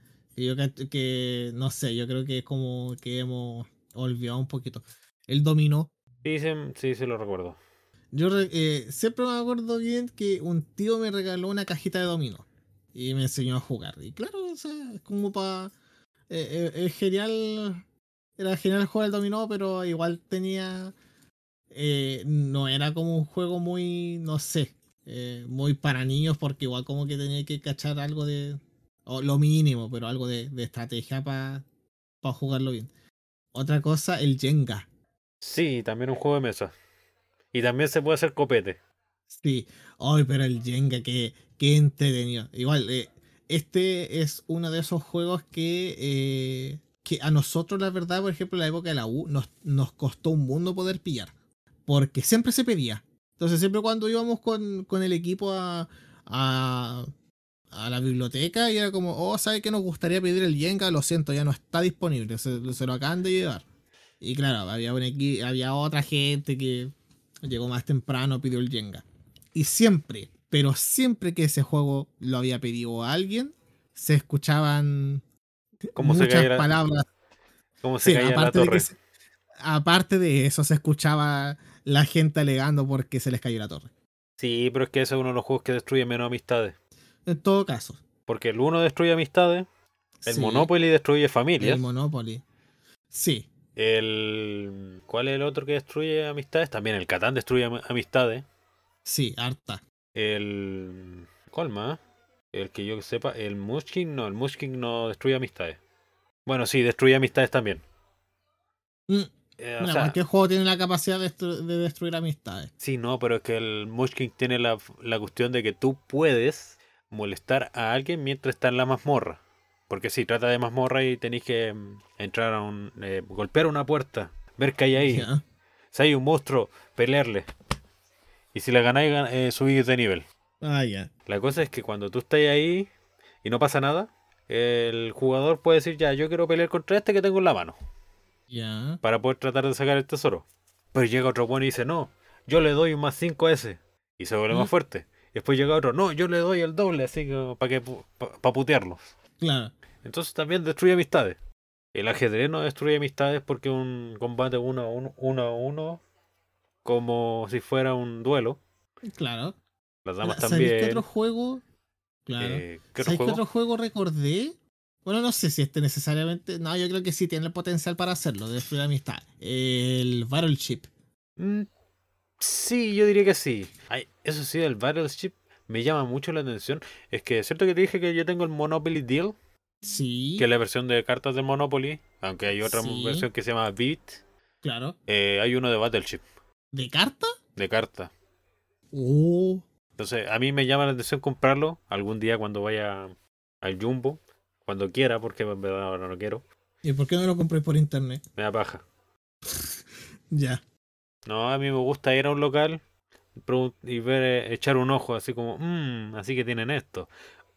Yo que, que, no sé, yo creo que es como que hemos olvidado un poquito. El dominó. Sí, sí, sí, sí lo recuerdo. Yo eh, siempre me acuerdo bien que un tío me regaló una cajita de dominó y me enseñó a jugar. Y claro, o sea, es como para... es genial, era genial jugar el dominó, pero igual tenía... eh, no era como un juego muy, no sé, eh, muy para niños porque igual como que tenía que cachar algo de... O lo mínimo, pero algo de, de estrategia para jugarlo bien. Otra cosa, el Jenga. Sí, también un juego de mesa. Y también se puede hacer copete. Sí, ay, pero el Jenga, que, que entretenido. Igual, eh, este es uno de esos juegos que, eh, que a nosotros, la verdad, por ejemplo, en la época de la U, nos, nos costó un mundo poder pillar. Porque siempre se pedía. Entonces, siempre cuando íbamos con, con el equipo a, a, a la biblioteca, y era como, oh, ¿sabe que nos gustaría pedir el Jenga? Lo siento, ya no está disponible, se, se lo acaban de llevar. Y claro, había, un había otra gente que llegó más temprano, pidió el Jenga. Y siempre, pero siempre que ese juego lo había pedido a alguien, se escuchaban ¿Cómo se muchas la, palabras. cómo se Sí, la de torre? se- aparte de eso, se escuchaba la gente alegando porque se les cayó la torre. Sí, pero es que ese es uno de los juegos que destruye menos amistades. En todo caso. Porque el uno destruye amistades, el sí, Monopoly destruye familias. El Monopoly. Sí, El. ¿Cuál es el otro que destruye amistades? También el Catán destruye am- amistades. sí, harta. El. ¿Cuál más? El que yo sepa. El Munchkin no, el Munchkin no destruye amistades. Bueno, sí, destruye amistades también. Mm, Eh, o sea, cualquier juego tiene la capacidad de, destru- de destruir amistades. sí, no, pero es que el Munchkin tiene la, la cuestión de que tú puedes molestar a alguien mientras está en la mazmorra. Porque si trata de mazmorra y tenéis que mm, entrar a un. eh, golpear una puerta, ver qué hay ahí. Si hay un monstruo, pelearle. Y si la ganáis, gan- eh, subís de nivel. Ah, ya. La cosa es que cuando tú estás ahí y no pasa nada, el jugador puede decir, ya, yo quiero pelear contra este que tengo en la mano. Ya. Para poder tratar de sacar el tesoro. Pero llega otro bueno y dice, no, yo le doy un más 5 a ese. Y se vuelve ¿Mm? más fuerte. Después llega otro, no, yo le doy el doble, así que para que para putearlos. Claro. Entonces también destruye amistades. El ajedrez no destruye amistades porque un combate uno a uno, uno a uno, como si fuera un duelo. Claro. Las damas ¿sabéis también. qué otro juego? Claro. Eh, ¿qué otro ¿Sabéis qué juego? otro juego recordé? Bueno, no sé si este necesariamente. No, yo creo que sí tiene el potencial para hacerlo, de destruir amistad. El Battleship. Mm, sí, yo diría que sí. Ay, eso sí, el Battleship me llama mucho la atención. Es que es cierto que te dije que yo tengo el Monopoly Deal, Sí. que es la versión de cartas de Monopoly, aunque hay otra Sí. versión que se llama Beat. Claro. eh, hay uno de Battleship, ¿De carta? de carta. Oh. Entonces, a mí me llama la atención comprarlo algún día cuando vaya al Jumbo, cuando quiera, porque en verdad ahora no quiero. ¿Y por qué no lo compré por internet? Me da paja. Ya. No, a mí me gusta ir a un local y ver, eh, echar un ojo, así como, mmm, así que tienen esto.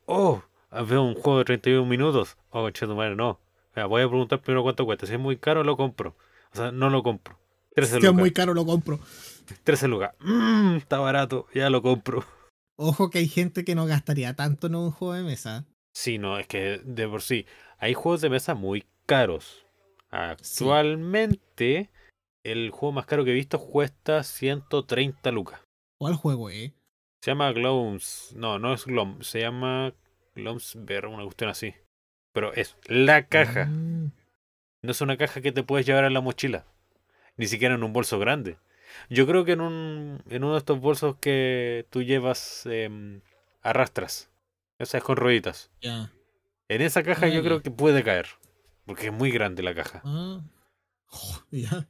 Oh, veo un juego de 31 minutos. Oh, che, tu madre, no. Voy a preguntar primero cuánto cuesta. Si es muy caro, lo compro. O sea, no lo compro. 13 Si es muy caro, lo compro. 13 lucas. Mmm, está barato. Ya lo compro. Ojo que hay gente que no gastaría tanto en un juego de mesa. Sí, no, es que de por sí hay juegos de mesa muy caros. Actualmente, el juego más caro que he visto cuesta 130 lucas. ¿Cuál juego, eh? Se llama Gloms. No, no es Glom. Se llama Glomsbear, una cuestión así. Pero es la caja. Mm, No es una caja que te puedes llevar en la mochila. Ni siquiera en un bolso grande. Yo creo que en, un, en uno de estos bolsos que tú llevas em, arrastras. Esa es con rueditas. ya. En esa caja Ah, yo ya. creo que puede caer. Porque es muy grande la caja. Ah. Oh, ya.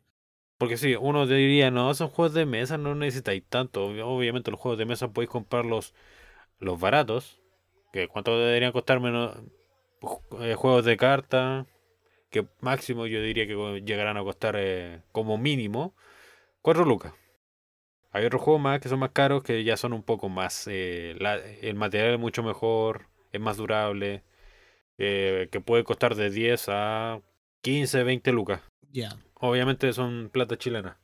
Porque sí, uno diría, no, son juegos de mesa, no necesitáis tanto. Ob- Obviamente los juegos de mesa podéis comprar los, baratos. Que cuánto deberían costar menos eh, juegos de carta. Que máximo yo diría que llegarán a costar eh, como mínimo 4 lucas. Hay otros juegos más que son más caros que ya son un poco más... eh, el material es mucho mejor, es más durable. que puede costar de 10 a 15, 20 lucas. Obviamente son plata chilena.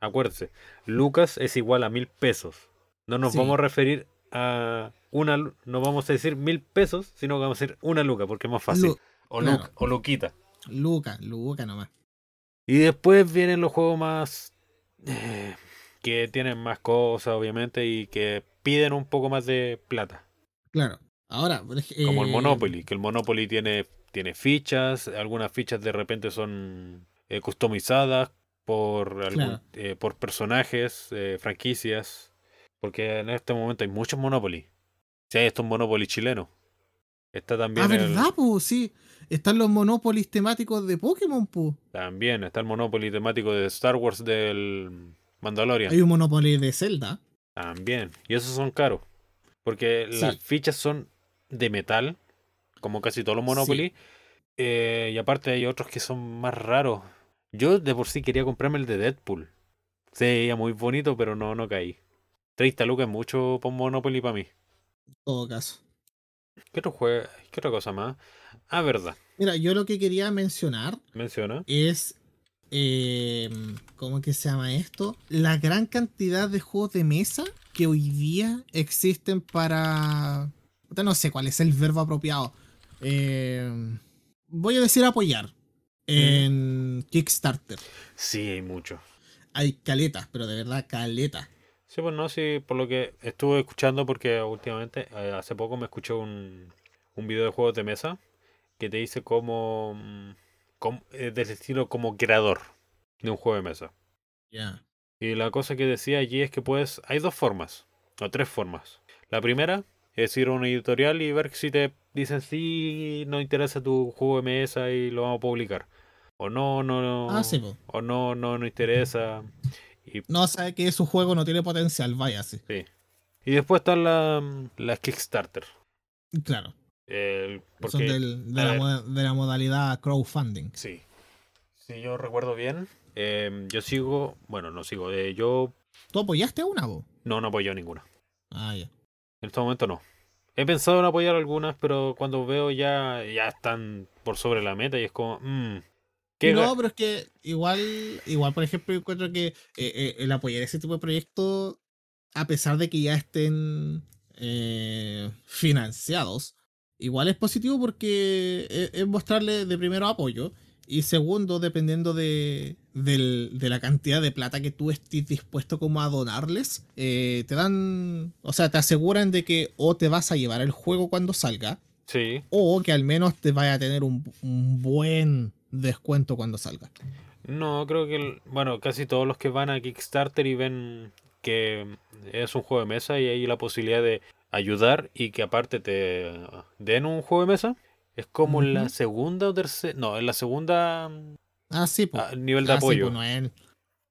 Acuérdense, Lucas es igual a mil pesos. No nos Sí. vamos a referir a una, no vamos a decir mil pesos, sino que vamos a decir una luca, porque es más fácil. Lu- o, claro. luca, o luquita. Luca, Luca nomás. Y después vienen los juegos más... eh, que tienen más cosas, obviamente, y que piden un poco más de plata. Claro. Ahora, como el eh, Monopoly, que el Monopoly tiene, tiene fichas, algunas fichas de repente son eh, customizadas por, eh, por personajes, franquicias, porque en este momento hay muchos Monopoly. Si hay estos Monopoly chilenos. Está también. Ah, ¿verdad, pues? Sí. Están los Monopoly temáticos de Pokémon, pues. También está el Monopoly temático de Star Wars del Mandalorian. Hay un Monopoly de Zelda. También. Y esos son caros. Porque las fichas son de metal, como casi todos los Monopoly. Eh, y aparte hay otros que son más raros. Yo de por sí quería comprarme el de Deadpool. Se veía muy bonito, pero no, no caí. 30 lucas es mucho para Monopoly para mí. En todo caso. ¿Qué otro juego? ¿Qué otra cosa más? Ah, verdad. Mira, yo lo que quería mencionar. Menciona. Es. Eh, ¿Cómo que se llama esto? La gran cantidad de juegos de mesa que hoy día existen para. No sé cuál es el verbo apropiado. Eh, voy a decir apoyar. En Kickstarter. Sí, hay mucho. Hay caletas, pero de verdad caletas. Sí, pues no, sí, por lo que estuve escuchando, porque últimamente, eh, hace poco me escuché un, un video de juegos de mesa que te dice cómo, mm, cómo eh, del estilo como creador de un juego de mesa. Ya. Y la cosa que decía allí es que puedes, hay dos formas, o tres formas. La primera es ir a una editorial y ver si te dicen sí, no interesa tu juego de mesa y lo vamos a publicar. O no, no, no. Ah, sí, o no, no, no interesa. Y... No, sabe que su juego no tiene potencial, vaya, sí. Sí. Y después está la, la Kickstarter. Claro. porque, Son del, de, la, de, la, modalidad crowdfunding. Sí. Si yo recuerdo bien, Em, yo sigo, bueno, no sigo, eh, yo... ¿Tú apoyaste una, vos? No, no apoyo ninguna. Ah, ya. En este momento no. He pensado en apoyar algunas, pero cuando veo ya, ya están por sobre la meta y es como... Mmm, no, pero es que igual, igual por ejemplo, encuentro que eh, eh, el apoyar ese tipo de proyectos, a pesar de que ya estén financiados, igual es positivo porque es mostrarle de primero apoyo y segundo, dependiendo de, la cantidad de plata que tú estés dispuesto como a donarles, eh, te dan, o sea, te aseguran de que o te vas a llevar el juego cuando salga, sí. o que al menos te vaya a tener un, buen descuento cuando salga. No, creo que, bueno, casi todos los que van a Kickstarter y ven que es un juego de mesa y hay la posibilidad de ayudar y que aparte te den un juego de mesa, es como en la segunda o tercera. No, en la segunda. Ah, sí, pues. Nivel de ah, apoyo. Sí, pues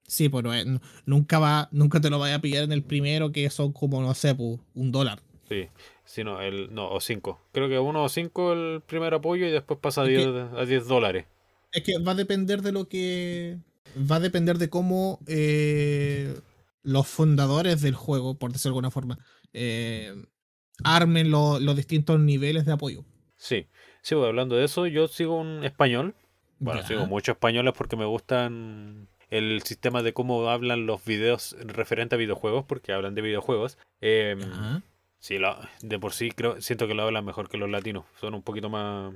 Sí, pues nunca va, nunca te lo vaya a pillar en el primero, que son como, no sé, pues, un dólar. Sí, sí, no, el, no, o cinco. Creo que uno o cinco el primer apoyo y después pasa a 10, dólares. Es que va a depender de lo que. Va a depender de cómo eh, los fundadores del juego, por decirlo de alguna forma, eh, armen los distintos niveles de apoyo. Sí. Sí, pues, hablando de eso, yo sigo un español. Bueno, sigo muchos españoles porque me gustan el sistema de cómo hablan los videos referente a videojuegos, porque hablan de videojuegos. Eh, sí, de por sí creo, siento que lo hablan mejor que los latinos. Son un poquito más...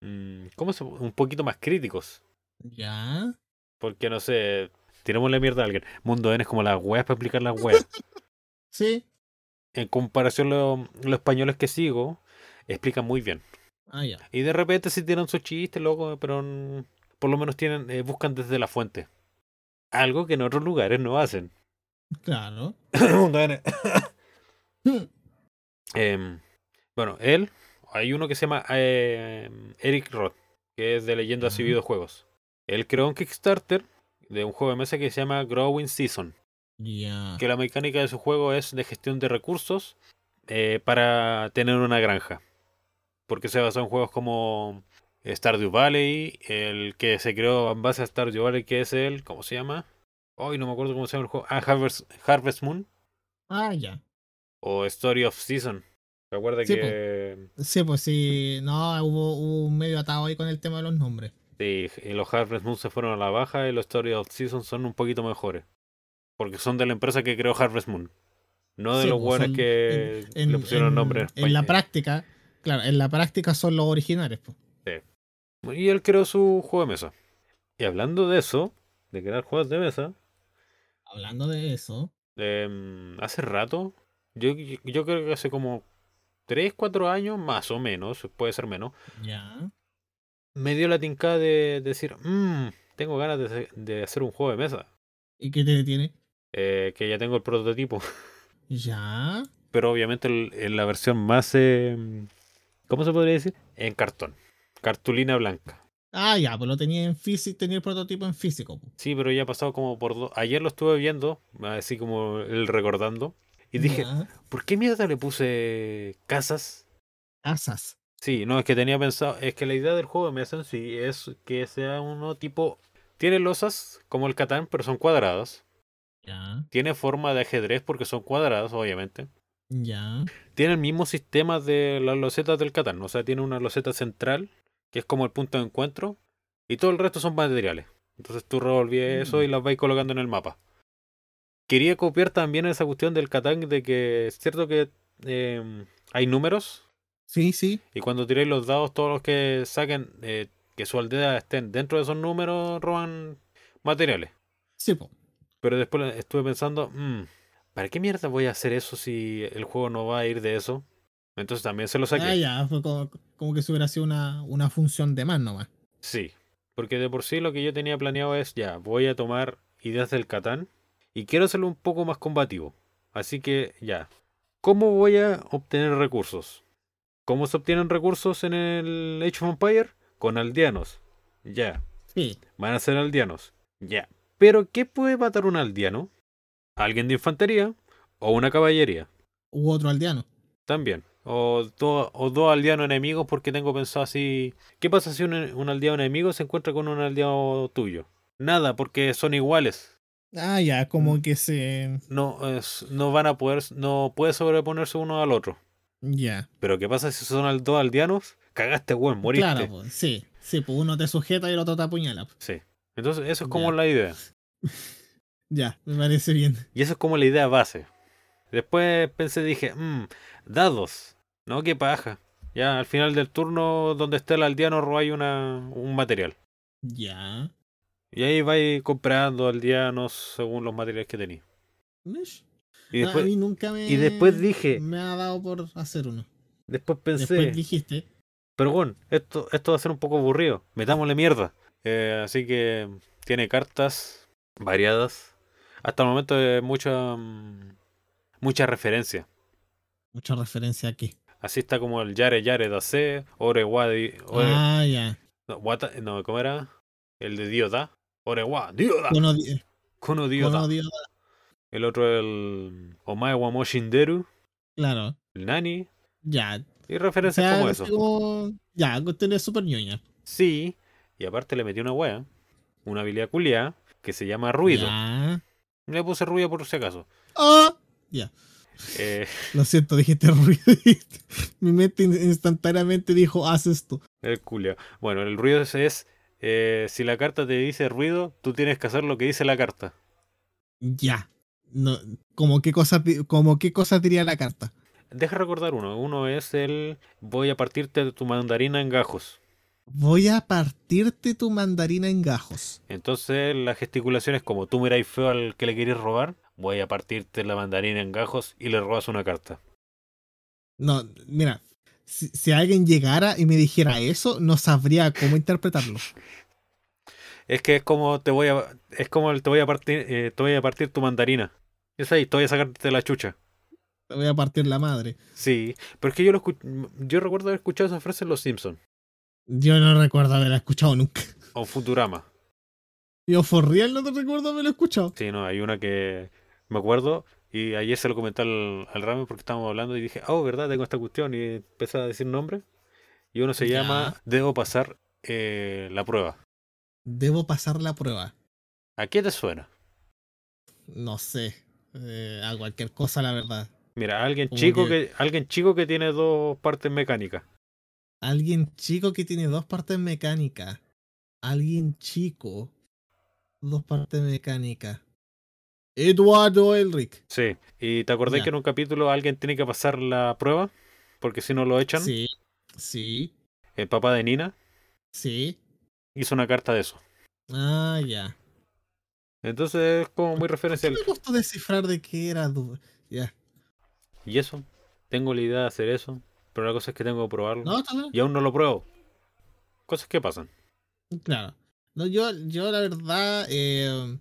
Mm. ¿Cómo se Un poquito más críticos. Ya. Porque no sé, tiremos la mierda a alguien. Mundo N es como las weas para explicar las weas. sí. En comparación a los españoles que sigo, explican muy bien. Ah, y de repente sí tienen su chiste, loco, pero por lo menos tienen, eh, buscan desde la fuente. Algo que en otros lugares no hacen. Claro. Em, bueno, él, hay uno que se llama em, Eric Roth, que es de leyendas y videojuegos. Él creó un Kickstarter de un juego de mesa que se llama Growing Season. Que la mecánica de su juego es de gestión de recursos eh, para tener una granja porque se basó en juegos como Stardew Valley, el que se creó en base a Stardew Valley, que es el, ¿cómo se llama? Hoy no me acuerdo cómo se llama el juego. Ah, Harvest, Moon. Ah, ya. O Story of Season. ¿Te acuerdas que.? Sí, pues sí. No, hubo, un medio atado ahí con el tema de los nombres. Sí, y los Harvest Moon se fueron a la baja y los Story of Season son un poquito mejores. Porque son de la empresa que creó Harvest Moon. No de los pues buenos que le pusieron el nombre. En la práctica, Claro, en la práctica son los originales. Sí. Y él creó su juego de mesa. Y hablando de eso, de crear juegos de mesa, Hablando de eso, Em, hace rato, yo, yo creo que hace como 3, 4 años, más o menos, puede ser menos, ya. me dio la tincada de decir, "Mm, tengo ganas de, de hacer un juego de mesa. ¿Y qué te detiene? Eh, que ya tengo el prototipo, Ya. pero obviamente el- en la versión más, em, ¿cómo se podría decir? En cartón, cartulina blanca. Ah, ya, pues lo tenía en físico, tenía el prototipo en físico. Sí, pero ya ha pasado como por dos. Ayer lo estuve viendo, así como él recordando, y dije. ¿por qué mierda le puse casas? Casas. Sí, no, es que tenía pensado, es que la idea del juego de mesa en sí es que sea uno tipo, tiene losas como el Catán, pero son cuadradas. Ya. Tiene forma de ajedrez porque son cuadradas, obviamente. Ya. Tiene el mismo sistema de las losetas del Catán, o sea, tiene una loseta central, que es como el punto de encuentro, y todo el resto son materiales. Entonces tú revolvías eso Mm. y las vais colocando en el mapa. Quería copiar también esa cuestión del Catán de que es cierto que em, hay números, Sí, sí. y cuando tiréis los dados, todos los que saquen eh, que su aldea estén dentro de esos números roban materiales. Sí, po. Pero después estuve pensando, "Mm, ¿para qué mierda voy a hacer eso si el juego no va a ir de eso? Entonces también se lo saqué. Ah, ya. Fue como, como que si hubiera sido una, una función de más nomás. Sí, porque de por sí lo que yo tenía planeado es, ya, voy a tomar ideas del Catán y quiero hacerlo un poco más combativo. Así que, ya, ¿cómo voy a obtener recursos? ¿Cómo se obtienen recursos en el Age of Empire? Con aldeanos. Ya, Sí. van a ser aldeanos. Ya. Pero, ¿qué puede matar un aldeano? ¿Alguien de infantería? ¿O una caballería? U otro aldeano. También. O, do- o dos aldeanos enemigos porque tengo pensado así... ¿Qué pasa si un, un aldeano enemigo se encuentra con un aldeano tuyo? Nada, porque son iguales. Ah, ya. Como que se. No, es- no van a poder... No puede sobreponerse uno al otro. Ya. Pero ¿qué pasa si son al- dos aldeanos? Cagaste, weón, moriste. Claro, pues, sí. Sí, pues uno te sujeta y el otro te apuñala. Sí. Entonces, eso es como la idea. Ya, me parece bien. Y eso es como la idea base. Después pensé, dije, mmm, dados. No, qué paja. Ya al final del turno, donde esté el aldeano, robáis una, un material. Ya. Y ahí vais comprando aldeanos según los materiales que tenéis. Y Ah, después, a mí nunca me. y después dije- Me ha dado por hacer uno. después pensé, Después dijiste. pero bueno, esto, esto va a ser un poco aburrido. Metámosle mierda. Eh, así que tiene cartas variadas. Hasta el momento de mucha, mm, mucha referencia. Mucha referencia aquí. Así está como el Yare Yare Dase. Ore- Ah, ya. no, Wata- no, ¿cómo era? El de Dioda. Orewa, Dioda. Kono di- Kono Dioda. Kono di- El otro el Omae Wamoshinderu. Claro. El Nani. Ya. Y O referencias sea, como eso. como- Ya, cuestiones súper ñoña. Sí. Y aparte le metí una wea. Una habilidad culiada. Que se llama ruido. Ya. Le puse ruido por si acaso. ¡Ah! Ya. Eh, Lo siento, dijiste ruido. Mi mente in- instantáneamente dijo, haz esto. el culia. Bueno, el ruido ese es. Eh, si la carta te dice ruido, tú tienes que hacer lo que dice la carta. Ya. No, como qué cosa, di- como qué cosa diría la carta. Deja recordar uno. Uno es el. Voy a partirte de tu mandarina en gajos. Voy a partirte tu mandarina en gajos. Entonces la gesticulación es como tú miráis feo al que le querés robar, voy a partirte la mandarina en gajos y le robas una carta. No, mira, si, si alguien llegara y me dijera eso, no sabría cómo interpretarlo. Es que es como te voy a es como te voy a partir eh, te voy a partir tu mandarina. Es ahí, te voy a sacarte la chucha. Te voy a partir la madre. Sí, pero es que yo lo yo recuerdo haber escuchado esa frase en Los Simpsons Yo no recuerdo haberla escuchado nunca. o Futurama. Yo for real no te recuerdo haberla escuchado. Sí, no, hay una que me acuerdo y ayer se lo comenté al, al Rame porque estábamos hablando y dije, oh, ¿verdad? Tengo esta cuestión y empecé a decir nombre. Y uno se Ya. llama Debo pasar eh, la prueba. Debo pasar la prueba. ¿A qué te suena? No sé. eh, a cualquier cosa, la verdad. Mira, alguien Como chico que- que... alguien chico que tiene dos partes mecánicas. Alguien chico que tiene dos partes mecánicas. Alguien chico. Dos partes mecánicas. Eduardo Elric. Sí. ¿Y te acordás Ya. que en un capítulo alguien tiene que pasar la prueba? Porque si no lo echan. Sí. Sí. El papá de Nina Sí. hizo una carta de eso. Ah, ya. Entonces es como muy ¿Qué referencial. me costó descifrar de qué era? Ya. Y eso, tengo la idea de hacer eso, pero la cosa es que tengo que probarlo. No, bien. Y aún no lo pruebo. Cosas que pasan. Claro. No, yo, yo la verdad, eh,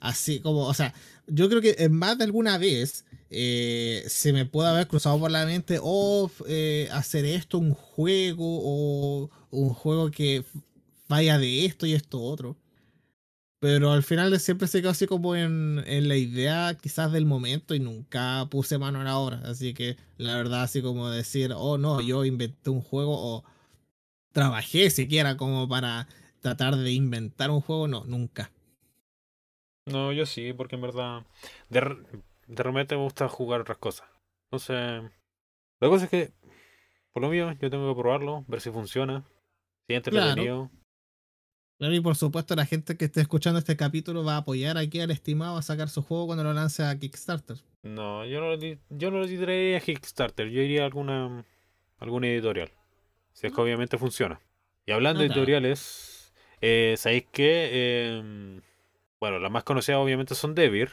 así como, o sea, yo creo que más de alguna vez eh, se me puede haber cruzado por la mente o eh, hacer esto un juego o un juego que vaya de esto y esto otro. Pero al final siempre se quedó así como en, en la idea quizás del momento y nunca puse mano a la obra. Así que la verdad así como decir, oh no, yo inventé un juego o trabajé siquiera como para tratar de inventar un juego, no, nunca. No, yo sí, porque en verdad de, de repente me gusta jugar otras cosas. Entonces, la cosa es que, por lo mío, yo tengo que probarlo, ver si funciona. Si es Claro. entretenido. Claro, y por supuesto la gente que esté escuchando este capítulo va a apoyar aquí al estimado a sacar su juego cuando lo lance a Kickstarter. No, yo no yo no lo tiraría a Kickstarter, yo iría a alguna, alguna editorial. Si es que obviamente funciona. Y hablando de editoriales, eh, ¿sabéis qué? Em, bueno, las más conocidas obviamente son Devir,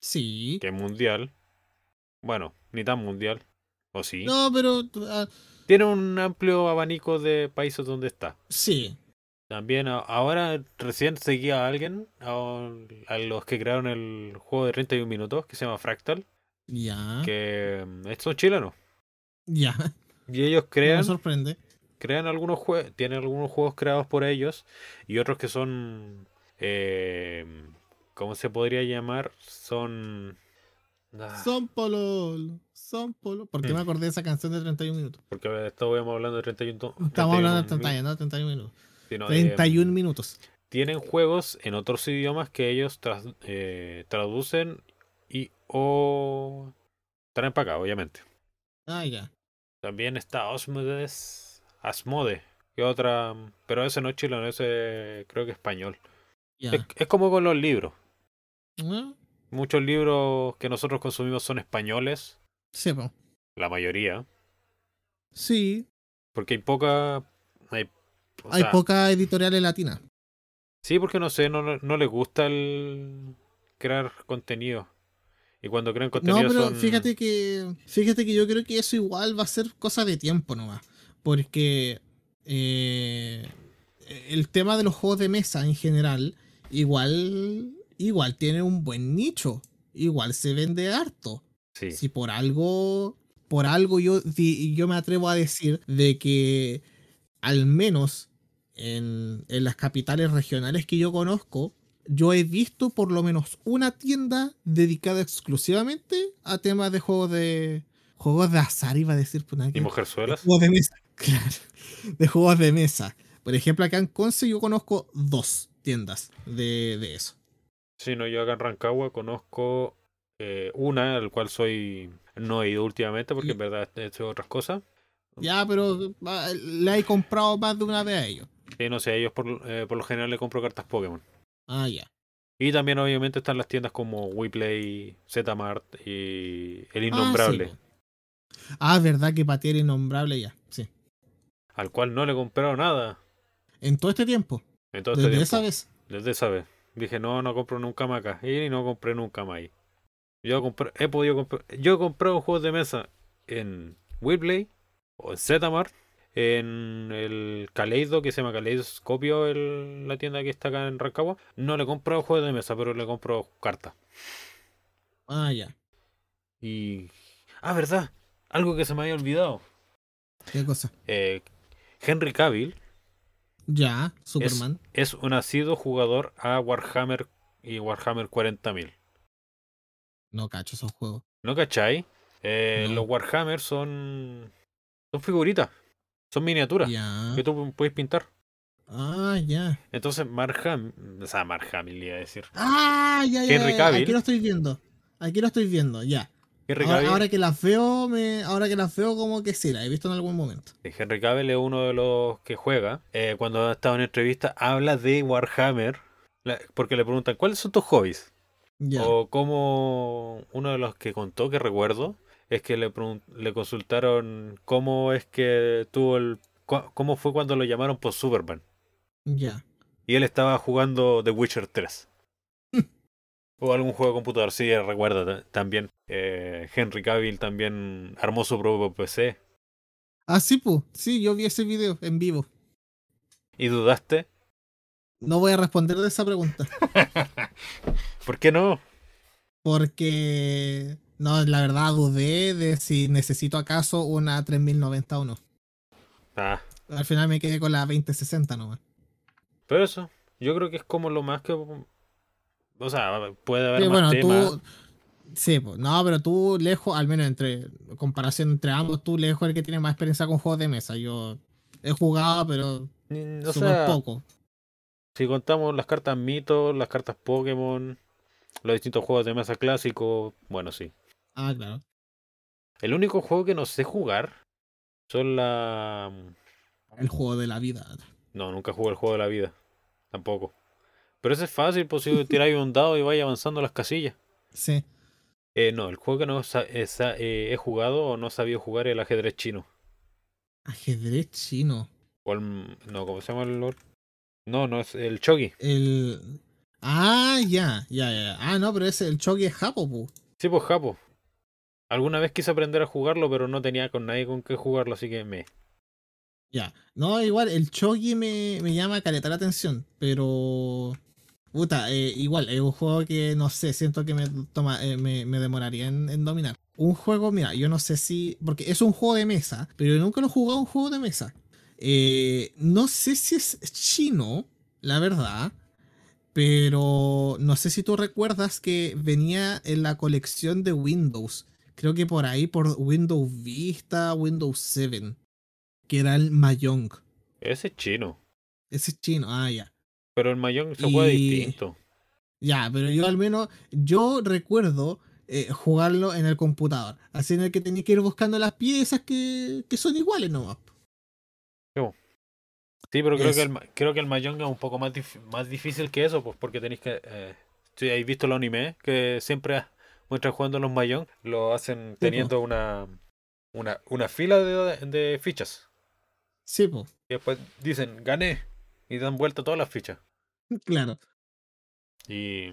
Sí. que es mundial. Bueno, ni tan mundial. ¿O sí? No, pero ah, Tiene un amplio abanico de países donde está. sí. También ahora recién seguía a alguien, a, a los que crearon el juego de 31 minutos, que se llama Fractal, Ya. que mm, estos son chilenos. Ya. Y ellos No me crean, sorprende. crean algunos juegos, tienen algunos juegos creados por ellos y otros que son, eh, ¿cómo se podría llamar? Son... ah, Son pololo. Son polo. ¿Por qué Mm. me acordé de esa canción de 31 minutos? porque estábamos hablando de 31 to- Estamos hablando de 31 31, ¿no? 31 minutos. sino, 31 em, minutos. tienen juegos en otros idiomas que ellos tras- eh, traducen y o traen para acá, obviamente. Ah, ya. También está Osmodes, Asmode, que otra, pero ese no es chileno, ese creo que es español. Es, es como con los libros. Ah, Muchos libros que nosotros consumimos son españoles, sí, po. la mayoría, Sí. porque hay poca... Hay, o Hay sea, pocas editoriales latinas. Sí, porque no sé, no, no, no les gusta el crear contenido. Y cuando crean No, contenido pero son... fíjate que. Fíjate que yo creo que eso igual va a ser cosa de tiempo nomás. Porque eh, el tema de los juegos de mesa en general, igual. Igual tiene un buen nicho. Igual se vende harto. Sí. Si por algo. Por algo yo, yo me atrevo a decir de que al menos en, en las capitales regionales que yo conozco, yo he visto por lo menos una tienda dedicada exclusivamente a temas de juegos de. Juegos de azar, iba a decir. pues, nada que ¿Y mujerzuelas? De juegos de mesa. Claro. De juegos de mesa. Por ejemplo, acá en Conce yo conozco dos tiendas de, de eso. Sí, no, yo acá en Rancagua conozco eh, una, al cual soy... No he ido últimamente porque Y- en verdad he hecho otras cosas. Ya, pero le he comprado más de una vez a ellos. Sí, no sé, a ellos por, eh, por lo general le compro cartas Pokémon. Ah, ya. Y también obviamente están las tiendas como WePlay, Zmart y El Ah, Innombrable, sí. Ah, verdad que pateé el innombrable ya. Sí. al cual no le he comprado nada En todo este tiempo. En todo este Desde esa vez. Desde esa vez. Dije, no, no compro nunca más acá. Y no compré nunca más ahí. Yo compré, he podido comprar. Yo he comprado juegos de mesa en WePlay o en Zmart, en el Kaleido, que se llama Kaleidoscopio, el, la tienda que está acá en Rancagua. No le he comprado juegos de mesa, pero le compro cartas. Ah, ya. Y. Ah, verdad. Algo que se me había olvidado. ¿Qué cosa? Eh, Henry Cavill Ya, Superman. es un asiduo jugador a Warhammer y Warhammer 40.000. No cacho esos juegos. ¿No cachai? Eh, No. Los Warhammer son. Son figuritas. Son miniaturas Ya. que tú puedes pintar. Ah, ya. Entonces, Mark Hamill. O sea, Mark Hamill iba a decir. Ah, ya, ya. Henry ya, Cavill. Aquí lo estoy viendo. Aquí lo estoy viendo, ya. Henry Ahora, Cavill, ahora que las veo, me, ahora que las veo como que sí, las he visto en algún momento. Henry Cavill es uno de los que juega. Eh, cuando ha estado en entrevista, habla de Warhammer. la- Porque le preguntan, ¿cuáles son tus hobbies? O como uno de los que contó, que recuerdo, es que le, le consultaron cómo es que tuvo el. cómo fue cuando lo llamaron por Superman. Ya. Y él estaba jugando The Witcher 3. O algún juego de computador, sí, recuerda también. Eh, Henry Cavill también armó su propio PC. Ah, sí, pues. Sí, yo vi ese video en vivo. ¿Y dudaste? No voy a responder de esa pregunta. ¿Por qué no? Porque. No, la verdad dudé de si necesito acaso una 3090 o no. Ah. Al final me quedé con la 2060 nomás. Pero eso, yo creo que es como lo más que. O sea, puede haber más temas. Sí, pues, no, pero tú lejos, al menos entre comparación entre ambos, tú lejos el que tiene más experiencia con juegos de mesa. Yo he jugado, pero o súper poco. Si contamos las cartas mitos, las cartas Pokémon, los distintos juegos de mesa clásicos, bueno, sí. Ah, claro. El único juego que no sé jugar son la. El juego de la vida. No, nunca jugué el juego de la vida. Tampoco. Pero ese es fácil, pues si tiráis un dado y vaya avanzando las casillas. Sí. Eh, no, el juego que no eh, he jugado o no sabía jugar es el ajedrez chino. ¿Ajedrez chino? O el, no, ¿cómo se llama el Lord? No, no, es el Chogi. El. Ah, ya, ya, ya. Ah, no, pero ese, el Chogi es Japo, pu. Sí, pues Japo. Alguna vez quise aprender a jugarlo, pero no tenía con nadie con qué jugarlo, así que me. Ya. No, igual, el Chogi me, me llama caleta la atención, pero. Puta, eh, igual, es un juego que no sé, siento que me, toma, eh, me, demoraría en, dominar. Un juego, mira, yo no sé si. Porque es un juego de mesa, pero yo nunca lo he jugado un juego de mesa. Eh, no sé si es chino, la verdad. Pero no sé si tú recuerdas que venía en la colección de Windows. Creo que por ahí, por Windows Vista, Windows 7. Que era el Mahjong. Ese es chino. Ese es chino, ah, ya. Pero el Mahjong se juega distinto. Ya, pero yo al menos, yo recuerdo eh, jugarlo en el computador. Así en el que tenía que ir buscando las piezas que, que son iguales nomás. Sí, pero creo que, el, creo que el Mahjong es un poco más, más difícil que eso, pues porque tenéis que... Eh, si habéis visto el anime, que siempre muestran jugando los Mahjong, lo hacen teniendo una, una, una fila de, de fichas. Sí, pues. Y después dicen, gané, y dan vuelta todas las fichas. Claro. Y.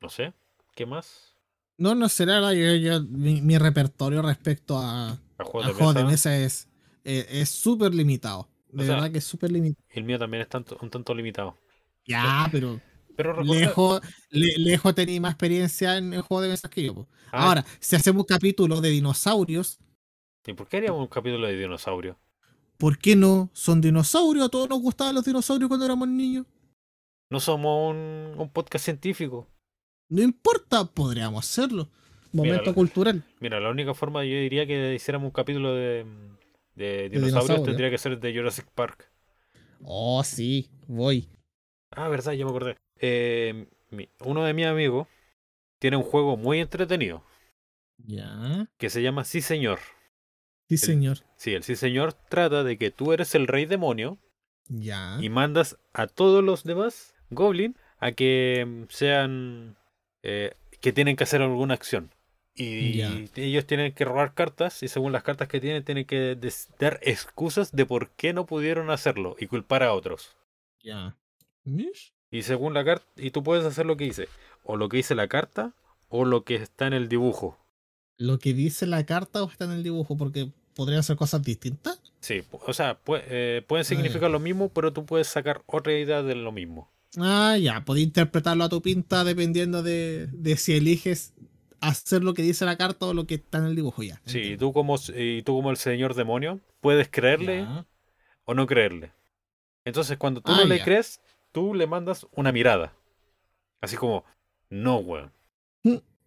No sé, ¿qué más? No, no sé, la yo, mi, repertorio respecto a, a juegos, de, mesa? es es súper limitado. De verdad que es súper limitado. El mío también es tanto, un tanto limitado. Ya, pero. Pero lejos, lejos tenía más experiencia en el juego de mesas que yo. Ah. Ahora, si hacemos un capítulo de dinosaurios. ¿Y por qué haríamos un capítulo de dinosaurios? ¿Por qué no? Son dinosaurios. A todos nos gustaban los dinosaurios cuando éramos niños. No somos un, podcast científico. No importa, podríamos hacerlo. Momento cultural. Mira, la única forma yo diría que hiciéramos un capítulo de, de dinosaurios tendría que ser de Jurassic Park. Oh, sí, voy. Ah, verdad, ya me acordé. Eh, uno de mis amigos tiene un juego muy entretenido. Ya. Que se llama Sí Señor. Sí, señor. sí, el sí, señor trata de que tú eres el rey demonio. Ya. Y mandas a todos los demás Goblin a que mm, sean. Eh, que tienen que hacer alguna acción. Y ellos tienen que robar cartas y según las cartas que tienen tienen que dar excusas de por qué no pudieron hacerlo y culpar a otros. Ya. Y según la carta, y tú puedes hacer lo que dice, o lo que dice la carta o lo que está en el dibujo. Lo que dice la carta o está en el dibujo, porque podrían ser cosas distintas. Sí, o sea, eh, pueden significar lo mismo, pero tú puedes sacar otra idea de lo mismo. Ah, ya, puedes interpretarlo a tu pinta dependiendo de, de si eliges hacer lo que dice la carta o lo que está en el dibujo ya. Sí, y tú como, y tú como el señor demonio, puedes creerle o no creerle. Entonces, cuando tú no ah, le crees, tú le mandas una mirada. Así como, no, weón.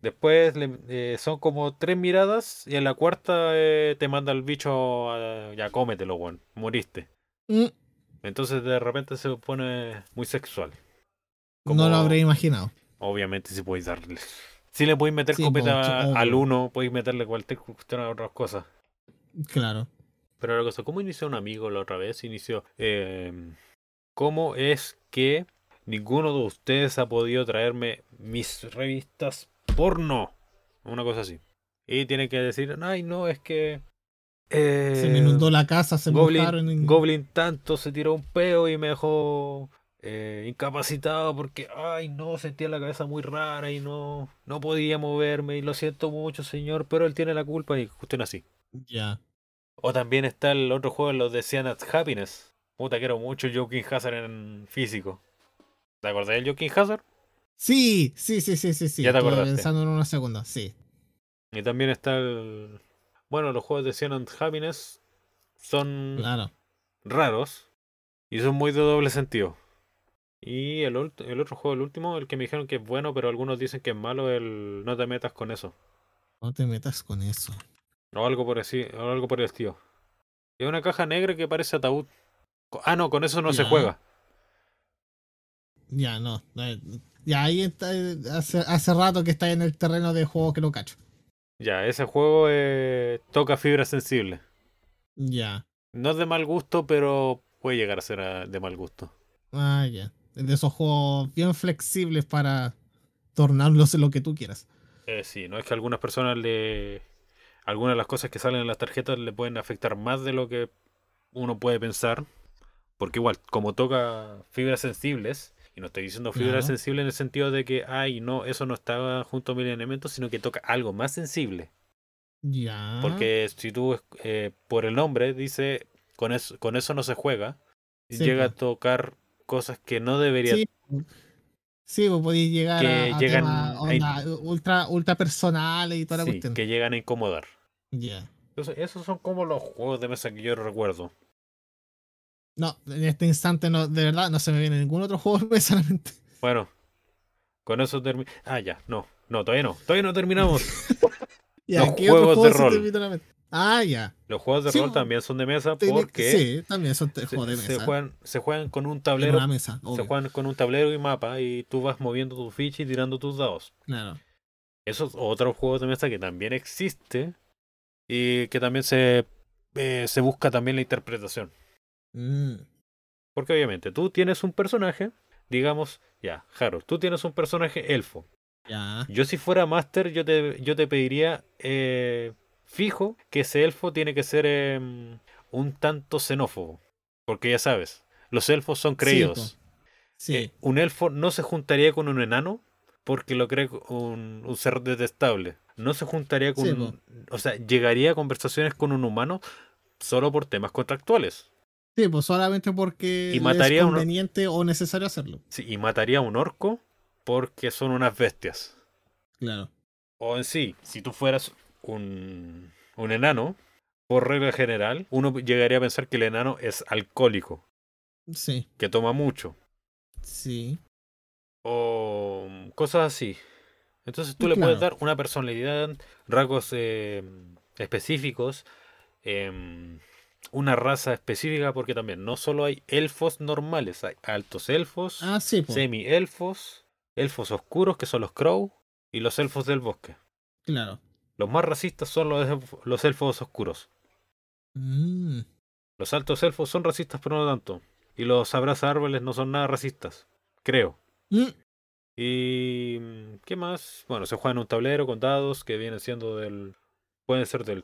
Después eh, son como tres miradas y en la cuarta eh, te manda el bicho, ya cómetelo, weón, moriste. Mm. Entonces de repente se pone muy sexual. no lo habré imaginado. Obviamente si podéis darle. Si le podéis meter copeta al uno, podéis meterle cualquier cuestión a otras cosas. Claro. Pero la cosa, ¿cómo inició un amigo la otra vez? Inició. Eh, ¿Cómo es que ninguno de ustedes ha podido traerme mis revistas porno? Una cosa así. Y tiene que decir, ay, no, es que. se me inundó la casa, se Goblin, Goblin tanto se tiró un peo y me dejó eh, incapacitado porque, ay, no, sentía la cabeza muy rara y no, no podía moverme y lo siento mucho, señor, pero él tiene la culpa y cuestión así. Ya. O también está el otro juego, los de Cyanide Happiness. Puta, quiero mucho Joking Hazard en físico. ¿Te acordás del Joking Hazard? Sí, sí, sí, sí, sí, sí. Ya te Estuve acordaste. pensando en una segunda, sí. Y también está el... Bueno, los juegos de Cyanide Happiness son Claro. raros y son muy de doble sentido. Y el, el otro juego, el último, el que me dijeron que es bueno, pero algunos dicen que es malo, el no te metas con eso. No te metas con eso. O algo por así, o algo por el estilo. Es una caja negra que parece ataúd. Ah, no, con eso no se juega. Ya, no. Ya ahí está, hace, hace rato que está en el terreno de juegos que lo cacho. Ya, ese juego eh, toca fibra sensible. Ya. No es de mal gusto, pero puede llegar a ser ah, de mal gusto. Ah, ya. Es De esos juegos bien flexibles para tornarlos en lo que tú quieras. Eh, sí, no es que a algunas personas le. Algunas de las cosas que salen en las tarjetas le pueden afectar más de lo que uno puede pensar. Porque igual, como toca fibras sensibles, y no estoy diciendo fibras Claro. sensibles en el sentido de que, ay, no, eso no estaba junto a mil elementos, sino que toca algo más sensible. Ya. Porque si tú, eh, por el nombre, dice, con eso, con eso no se juega, Sí, llega a tocar cosas que no debería. Sí, sí pues podéis llegar Que a, a llegan temas a- onda ultra, ultra personales y toda la cuestión. que llegan a incomodar. Ya. Entonces, esos son como los juegos de mesa que yo recuerdo. No, en este instante no, de verdad no se me viene ningún otro juego de mesa a la mente. Bueno, con eso termino. Ah, ya, no, no, todavía no, todavía no terminamos. Ya, Los ¿qué otro juegos juego de se rol. Ah, ya. Los juegos de Sí, rol también son de mesa porque Sí, también son se, juegos de se mesa. juegan, se juegan con un en tablero, una mesa, se juegan con un tablero y mapa y tú vas moviendo tu ficha y tirando tus dados. Claro. Eso es otro juego de mesa que también existe y que también se, eh, se busca también la interpretación. Mm, Porque obviamente tú tienes un personaje, digamos, ya, Harold, tú tienes un personaje elfo. ya. Yo si fuera máster, yo te, yo te pediría eh, fijo que ese elfo tiene que ser em, un tanto xenófobo. Porque ya sabes, los elfos son creídos. Sí. Eh, un elfo no se juntaría con un enano porque lo cree un, un ser detestable. No se juntaría con... Sí, un- o sea, llegaría a conversaciones con un humano solo por temas contractuales. Sí, pues solamente porque Y mataría es conveniente o necesario hacerlo. Sí, y mataría a un orco porque son unas bestias. Claro. O en sí, si tú fueras un, un enano, por regla general, uno llegaría a pensar que el enano es alcohólico, Sí, que toma mucho, sí. o cosas así. Entonces tú le puedes dar una personalidad, rasgos eh, específicos, em, una raza específica, porque también no solo hay elfos normales, hay altos elfos, Ah, sí, semi-elfos, elfos oscuros, que son los crow, y los elfos del bosque. Claro. Los más racistas son los, elf- los elfos oscuros. Mm, Los altos elfos son racistas, pero no tanto. Y los abraza árboles no son nada racistas, creo. mm, Y ¿qué más? Bueno, se juega en un tablero con dados que vienen siendo del pueden ser del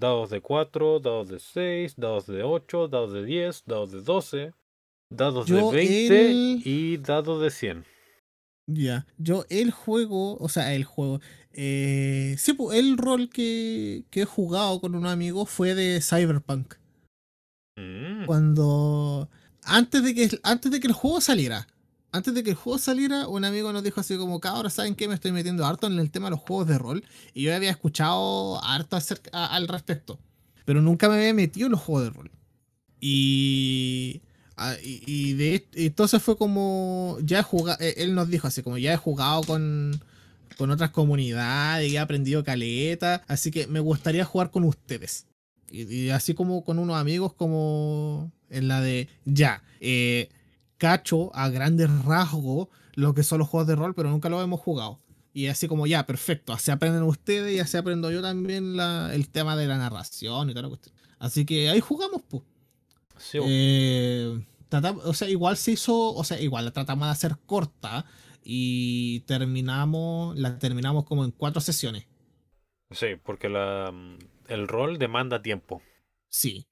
dados de 4, dados de 6, dados de 8, dados de 10, dados de 12, dados Yo de 20 el- y dados de 100. Ya. Yo el juego, o sea, el juego. Eh, sí, el rol que, que he jugado con un amigo fue de Cyberpunk. Mm, Cuando. Antes de que antes de que el juego saliera. Antes de que el juego saliera, un amigo nos dijo así como, ahora ¿saben qué? Me estoy metiendo harto en el tema de los juegos de rol. Y yo había escuchado harto acerca- al respecto. Pero nunca me había metido en los juegos de rol. Y. y, y de entonces fue como. Ya he jugado. Él nos dijo así como, ya he jugado con. Con otras comunidades y he aprendido caleta. Así que me gustaría jugar con ustedes. Y, y así como con unos amigos, como en la de ya, eh, cacho a grandes rasgos lo que son los juegos de rol, pero nunca lo hemos jugado. Y así como ya, perfecto, así aprenden ustedes y así aprendo yo también la- el tema de la narración y toda la cuestión. Así que ahí jugamos, pues. sí, Eh, o sea, igual se hizo, o sea, igual la tratamos de hacer corta y terminamos, la terminamos como en cuatro sesiones. sí, porque la, el rol demanda tiempo. Sí.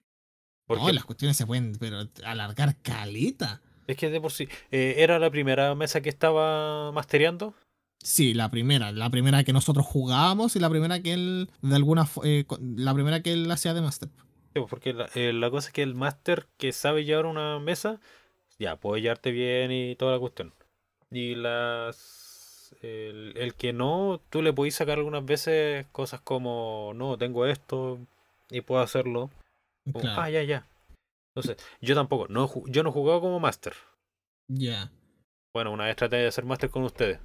Porque No, las cuestiones se pueden pero alargar caleta. Es que de por sí. eh, ¿Era la primera mesa que estaba mastereando? Sí, la primera, la primera que nosotros jugábamos y la primera que él, de alguna eh, la primera que él hacía de Master. Sí, pues, porque la, eh, la cosa es que el máster que sabe llevar una mesa, ya, puede llevarte bien y toda la cuestión. Y las... El, el que no, tú le podís sacar algunas veces cosas como, no, tengo esto y puedo hacerlo. Claro. ah, ya, ya. Entonces, yo tampoco, no, yo no he jugado como máster. Ya. Bueno, una vez traté de hacer máster con ustedes.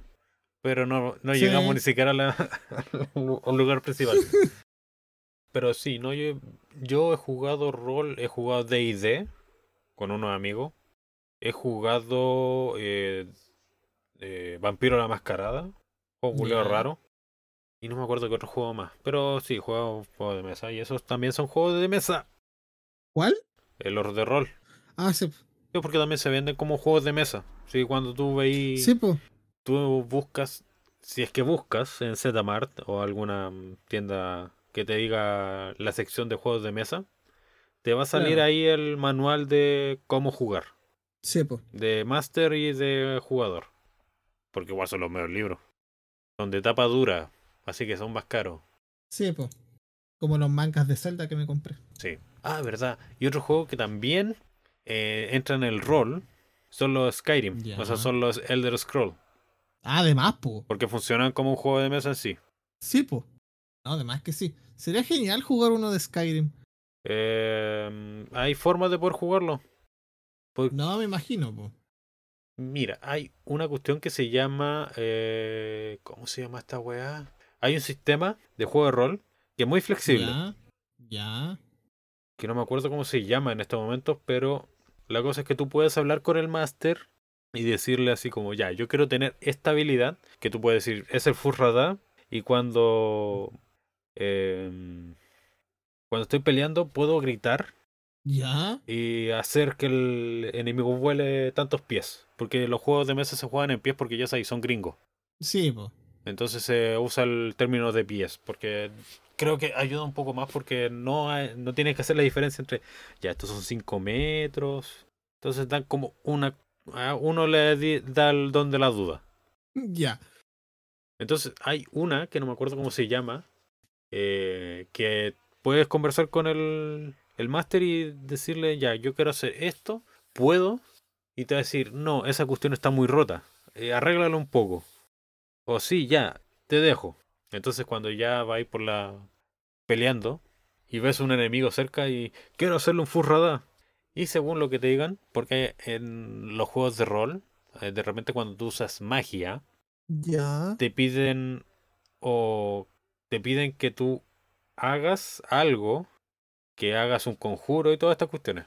Pero no, no Sí. llegamos ni siquiera a, la- a un lugar principal. Pero sí, no, yo, yo he jugado rol, he jugado D&D con unos amigos. He jugado eh, eh, Vampiro la Mascarada. Juego culiao Ya. raro. Y no me acuerdo qué otro juego más. Pero sí, he jugado juegos de mesa. Y esos también son juegos de mesa. ¿Cuál? El los de rol. Ah, sí. Sí, porque también se venden como juegos de mesa. Sí, cuando tú veis... Sí, pues. tú buscas, si es que buscas en Zmart o alguna tienda que te diga la sección de juegos de mesa, te va a salir Claro. ahí el manual de cómo jugar, Sí, pues. de máster y de jugador. Porque igual son los mejores libros. Son de tapa dura, así que son más caros. Sí, pues. Como los mangas de Zelda que me compré. Sí. Ah, verdad. Y otro juego que también eh, entra en el rol son los Skyrim. O sea, son los Elder Scroll. Ah, además, pues. Porque funcionan como un juego de mesa en sí. Sí, pues. No, además que sí. Sería genial jugar uno de Skyrim. Eh, hay formas de poder jugarlo. Pues, No, me imagino, pues. mira, hay una cuestión que se llama. eh, ¿Cómo se llama esta weá? Hay un sistema de juego de rol que es muy flexible. Ya. Ya. Que no me acuerdo cómo se llama en estos momentos, pero la cosa es que tú puedes hablar con el máster y decirle así como, ya, yo quiero tener esta habilidad, que tú puedes decir, es el Furrada, y cuando. em, cuando estoy peleando, puedo gritar Ya. y hacer que el enemigo vuele tantos pies. Porque los juegos de mesa se juegan en pies porque ya sabéis, son gringos. Sí, pues. Entonces se usa el término de pies. Porque creo que ayuda un poco más porque no, hay- no tienes que hacer la diferencia entre, ya, estos son 5 metros. Entonces dan como una... A uno le di- da el don de la duda. Ya. Entonces hay una que no me acuerdo cómo se llama. eh, que puedes conversar con el, el máster y decirle, ya, yo quiero hacer esto, puedo. Y te va a decir, no, esa cuestión está muy rota. eh, arréglalo un poco. O sí, ya, te dejo. Entonces cuando ya vais por la... peleando y ves un enemigo cerca y quiero hacerle un furrada. Y según lo que te digan, porque en los juegos de rol, eh, de repente cuando tú usas magia, Ya. te piden o te piden que tú hagas algo, que hagas un conjuro y todas estas cuestiones.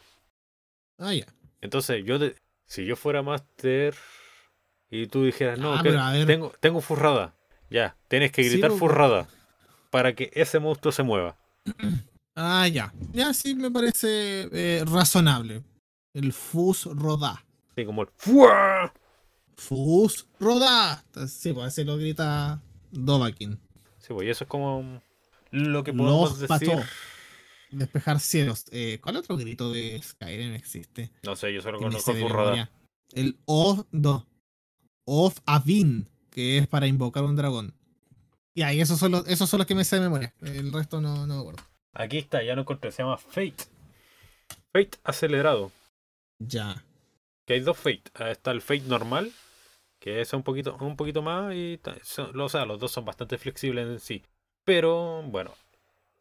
Ah, ya. Entonces, yo de- si yo fuera máster y tú dijeras, no, Ah, que tengo, tengo furrada, ya, tienes que Sí, gritar furrada para que ese monstruo se mueva. Ah, ya. Ya sí me parece eh, razonable. El Fus Rodá. Así como el ¡Fua! Fus Rodá. Sí, pues así lo grita Dovakin. Sí, pues, y eso es como lo que podemos Los decir. pató. Despejar cielos. Eh, ¿Cuál otro grito de Skyrim existe? No sé, yo solo conozco furrada. El Of, no. Of Avin, que es para invocar un dragón. Y esos son los, esos son los que me sé de memoria. El resto no, no me acuerdo. Aquí está, ya lo encontré, se llama Fate. Fate acelerado. Ya. Que hay dos Fate. Ah, Está el Fate normal, que es un poquito, un poquito más, y son- o sea, los dos son bastante flexibles en sí. Pero bueno,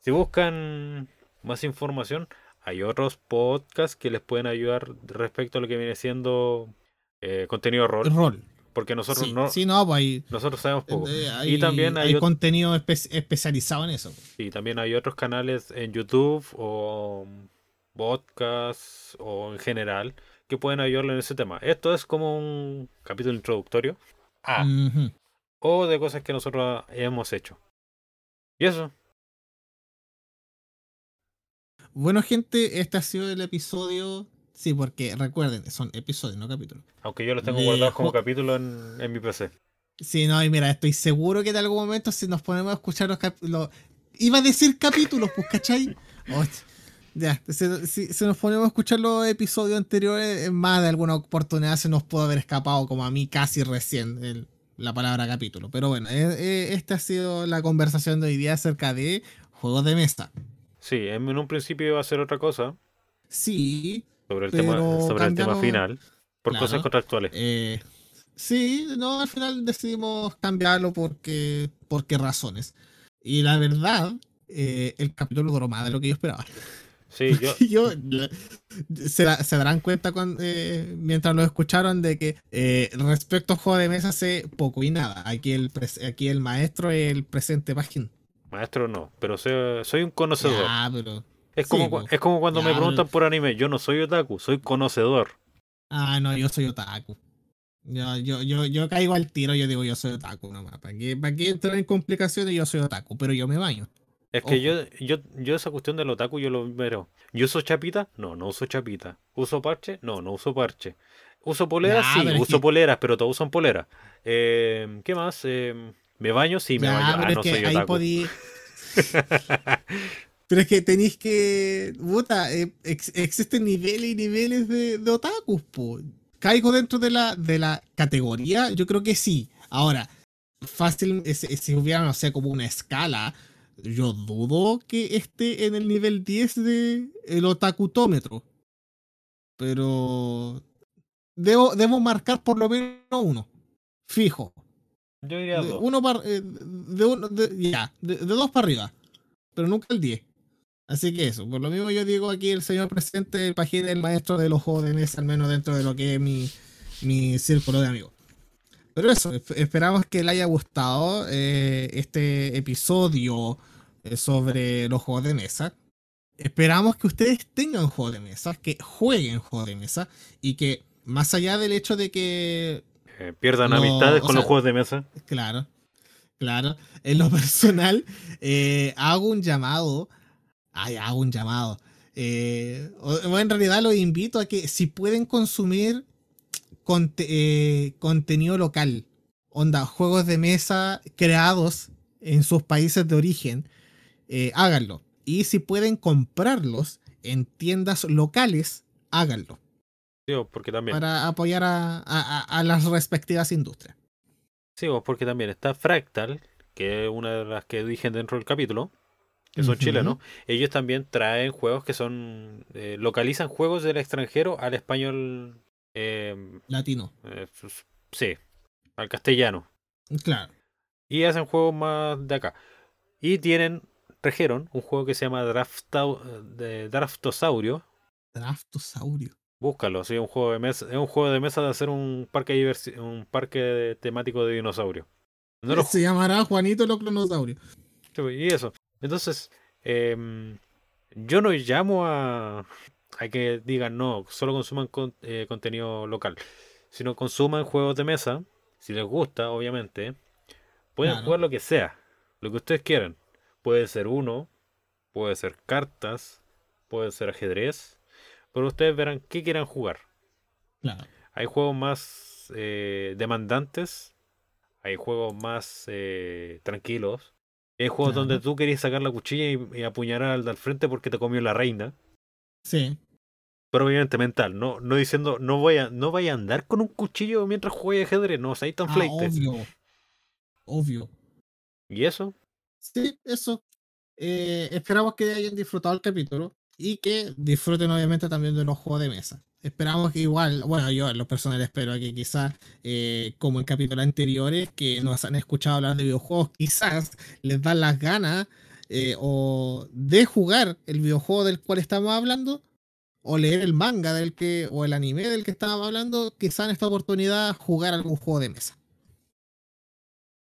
si buscan más información, hay otros podcasts que les pueden ayudar respecto a lo que viene siendo eh, contenido rol. Rol. Porque nosotros sí, no, sí, no, pues hay, nosotros sabemos poco. eh, hay, y también hay, hay contenido espe- especializado en eso. y también hay otros canales en YouTube o podcasts o en general que pueden ayudarle en ese tema. Esto es como un capítulo introductorio. Ah, o de cosas que nosotros hemos hecho. Y eso, Bueno, gente, este ha sido el episodio. Sí, porque recuerden, son episodios, no capítulos. aunque yo los tengo De guardados como ju- capítulo en, en mi PC. Sí, no, y mira, estoy seguro que en algún momento si nos ponemos a escuchar los capítulos... Iba a decir capítulos, pues, ¿cachai? Oh, Ya, si, si- nos ponemos a escuchar los episodios anteriores, en más de alguna oportunidad se nos puede haber escapado, como a mí casi recién, el- la palabra capítulo. Pero bueno, eh, eh, esta ha sido la conversación de hoy día acerca de juegos de mesa. Sí, en un principio iba a ser otra cosa Sí, sobre el tema, sobre el tema final, por Claro. cosas contractuales. eh, sí, no, al final decidimos cambiarlo porque, por qué razones. Y la verdad, eh, el capítulo duró más de lo que yo esperaba. Sí, yo, Yo, se, se darán cuenta cuando, eh, mientras lo escucharon de que eh, respecto a juego de mesa sé poco y nada. Aquí el, aquí el maestro es el presente página. maestro no, pero soy, soy un conocedor. Ah, pero. Es, como, sí, es como cuando Ya, me preguntan por anime, yo no soy otaku, soy conocedor. Ah, no, yo soy otaku. Yo, yo, yo, yo caigo al tiro, yo digo yo soy otaku nomás. ¿Para qué, para qué entrar en complicaciones? Yo soy otaku, pero yo me baño. Es que yo, yo, yo esa cuestión del otaku yo lo veo. ¿Yo uso chapita? No, no uso chapita. ¿Uso parche? No, no uso parche. ¿Uso poleras? Sí, uso que- poleras, pero todos usan poleras. Eh, ¿Qué más? Eh, ¿Me baño? Sí, me baño. Ah, no soy otaku. podí. Pero es que tenéis que. Puta, eh, ex- existen niveles y niveles de, de otakus, po. ¿Caigo dentro de la, de la categoría? Yo creo que sí. Ahora, fácil, si hubiera, no sé, como una escala, yo dudo que esté en el nivel 10 de el otakutómetro. Pero. Debo, debo marcar por lo menos uno. Fijo. Yo diría De dos. uno par- eh, de uno, de- ya, de, de dos para arriba, pero nunca el 10. Así que eso, por lo mismo yo digo aquí el señor presidente, el pajín, el maestro de los juegos de mesa, al menos dentro de lo que es mi, mi círculo de amigos. Pero eso, esp- esperamos que le haya gustado eh, este episodio eh, sobre los juegos de mesa. Esperamos que ustedes tengan juegos de mesa, que jueguen juegos de mesa y que más allá del hecho de que Eh, pierdan No, amistades con los juegos de mesa. Claro, claro. En lo personal, eh, hago un llamado. Ay, hago un llamado. Eh, o- en realidad los invito a que si pueden consumir conte- eh, contenido local, onda, juegos de mesa creados en sus países de origen, eh, háganlo. Y si pueden comprarlos en tiendas locales, háganlo. Digo, porque también. Para apoyar a- a- las respectivas industrias. Sí, porque también está Fractal, que es una de las que dije dentro del capítulo, que son Ujú. chilenos. Ellos también traen juegos que son. eh, localizan juegos del extranjero al español. eh, Latino. eh, sí, al castellano. Claro. Y hacen juegos más de acá. Y tienen. Trajeron un juego que se llama Draftau- de Draftosaurio. Draftosaurio. Búscalo, sí, un juego de mesa, es un juego de mesa de hacer un parque un parque temático de dinosaurios. No lo Se llamará Juanito los Clonosaurios. Sí, Y eso. Entonces, em, yo no llamo a, a que digan no, solo consuman con- eh, contenido local, sino consuman juegos de mesa, si les gusta, obviamente. Pueden Claro. jugar lo que sea, lo que ustedes quieran. Puede ser uno, puede ser cartas, puede ser ajedrez, pero ustedes verán qué quieran jugar. Claro. Hay juegos más eh, demandantes, hay juegos más eh, tranquilos, hay juegos Claro. donde tú querías sacar la cuchilla y, y apuñalar al del frente porque te comió la reina. Sí. Pero obviamente mental, no, no diciendo, no voy a, no vaya a andar con un cuchillo mientras juegue ajedrez, no seáis tan Ah, obvio. Obvio. Y eso, Sí, eso. Eh, esperamos que hayan disfrutado el capítulo y que disfruten obviamente también de los juegos de mesa. Esperamos que igual, bueno, yo en lo personal espero que quizás, eh, como en capítulos anteriores, que nos han escuchado hablar de videojuegos, quizás les dan las ganas eh, o de jugar el videojuego del cual estamos hablando, o leer el manga del que, o el anime del que estábamos hablando, quizás en esta oportunidad jugar algún juego de mesa.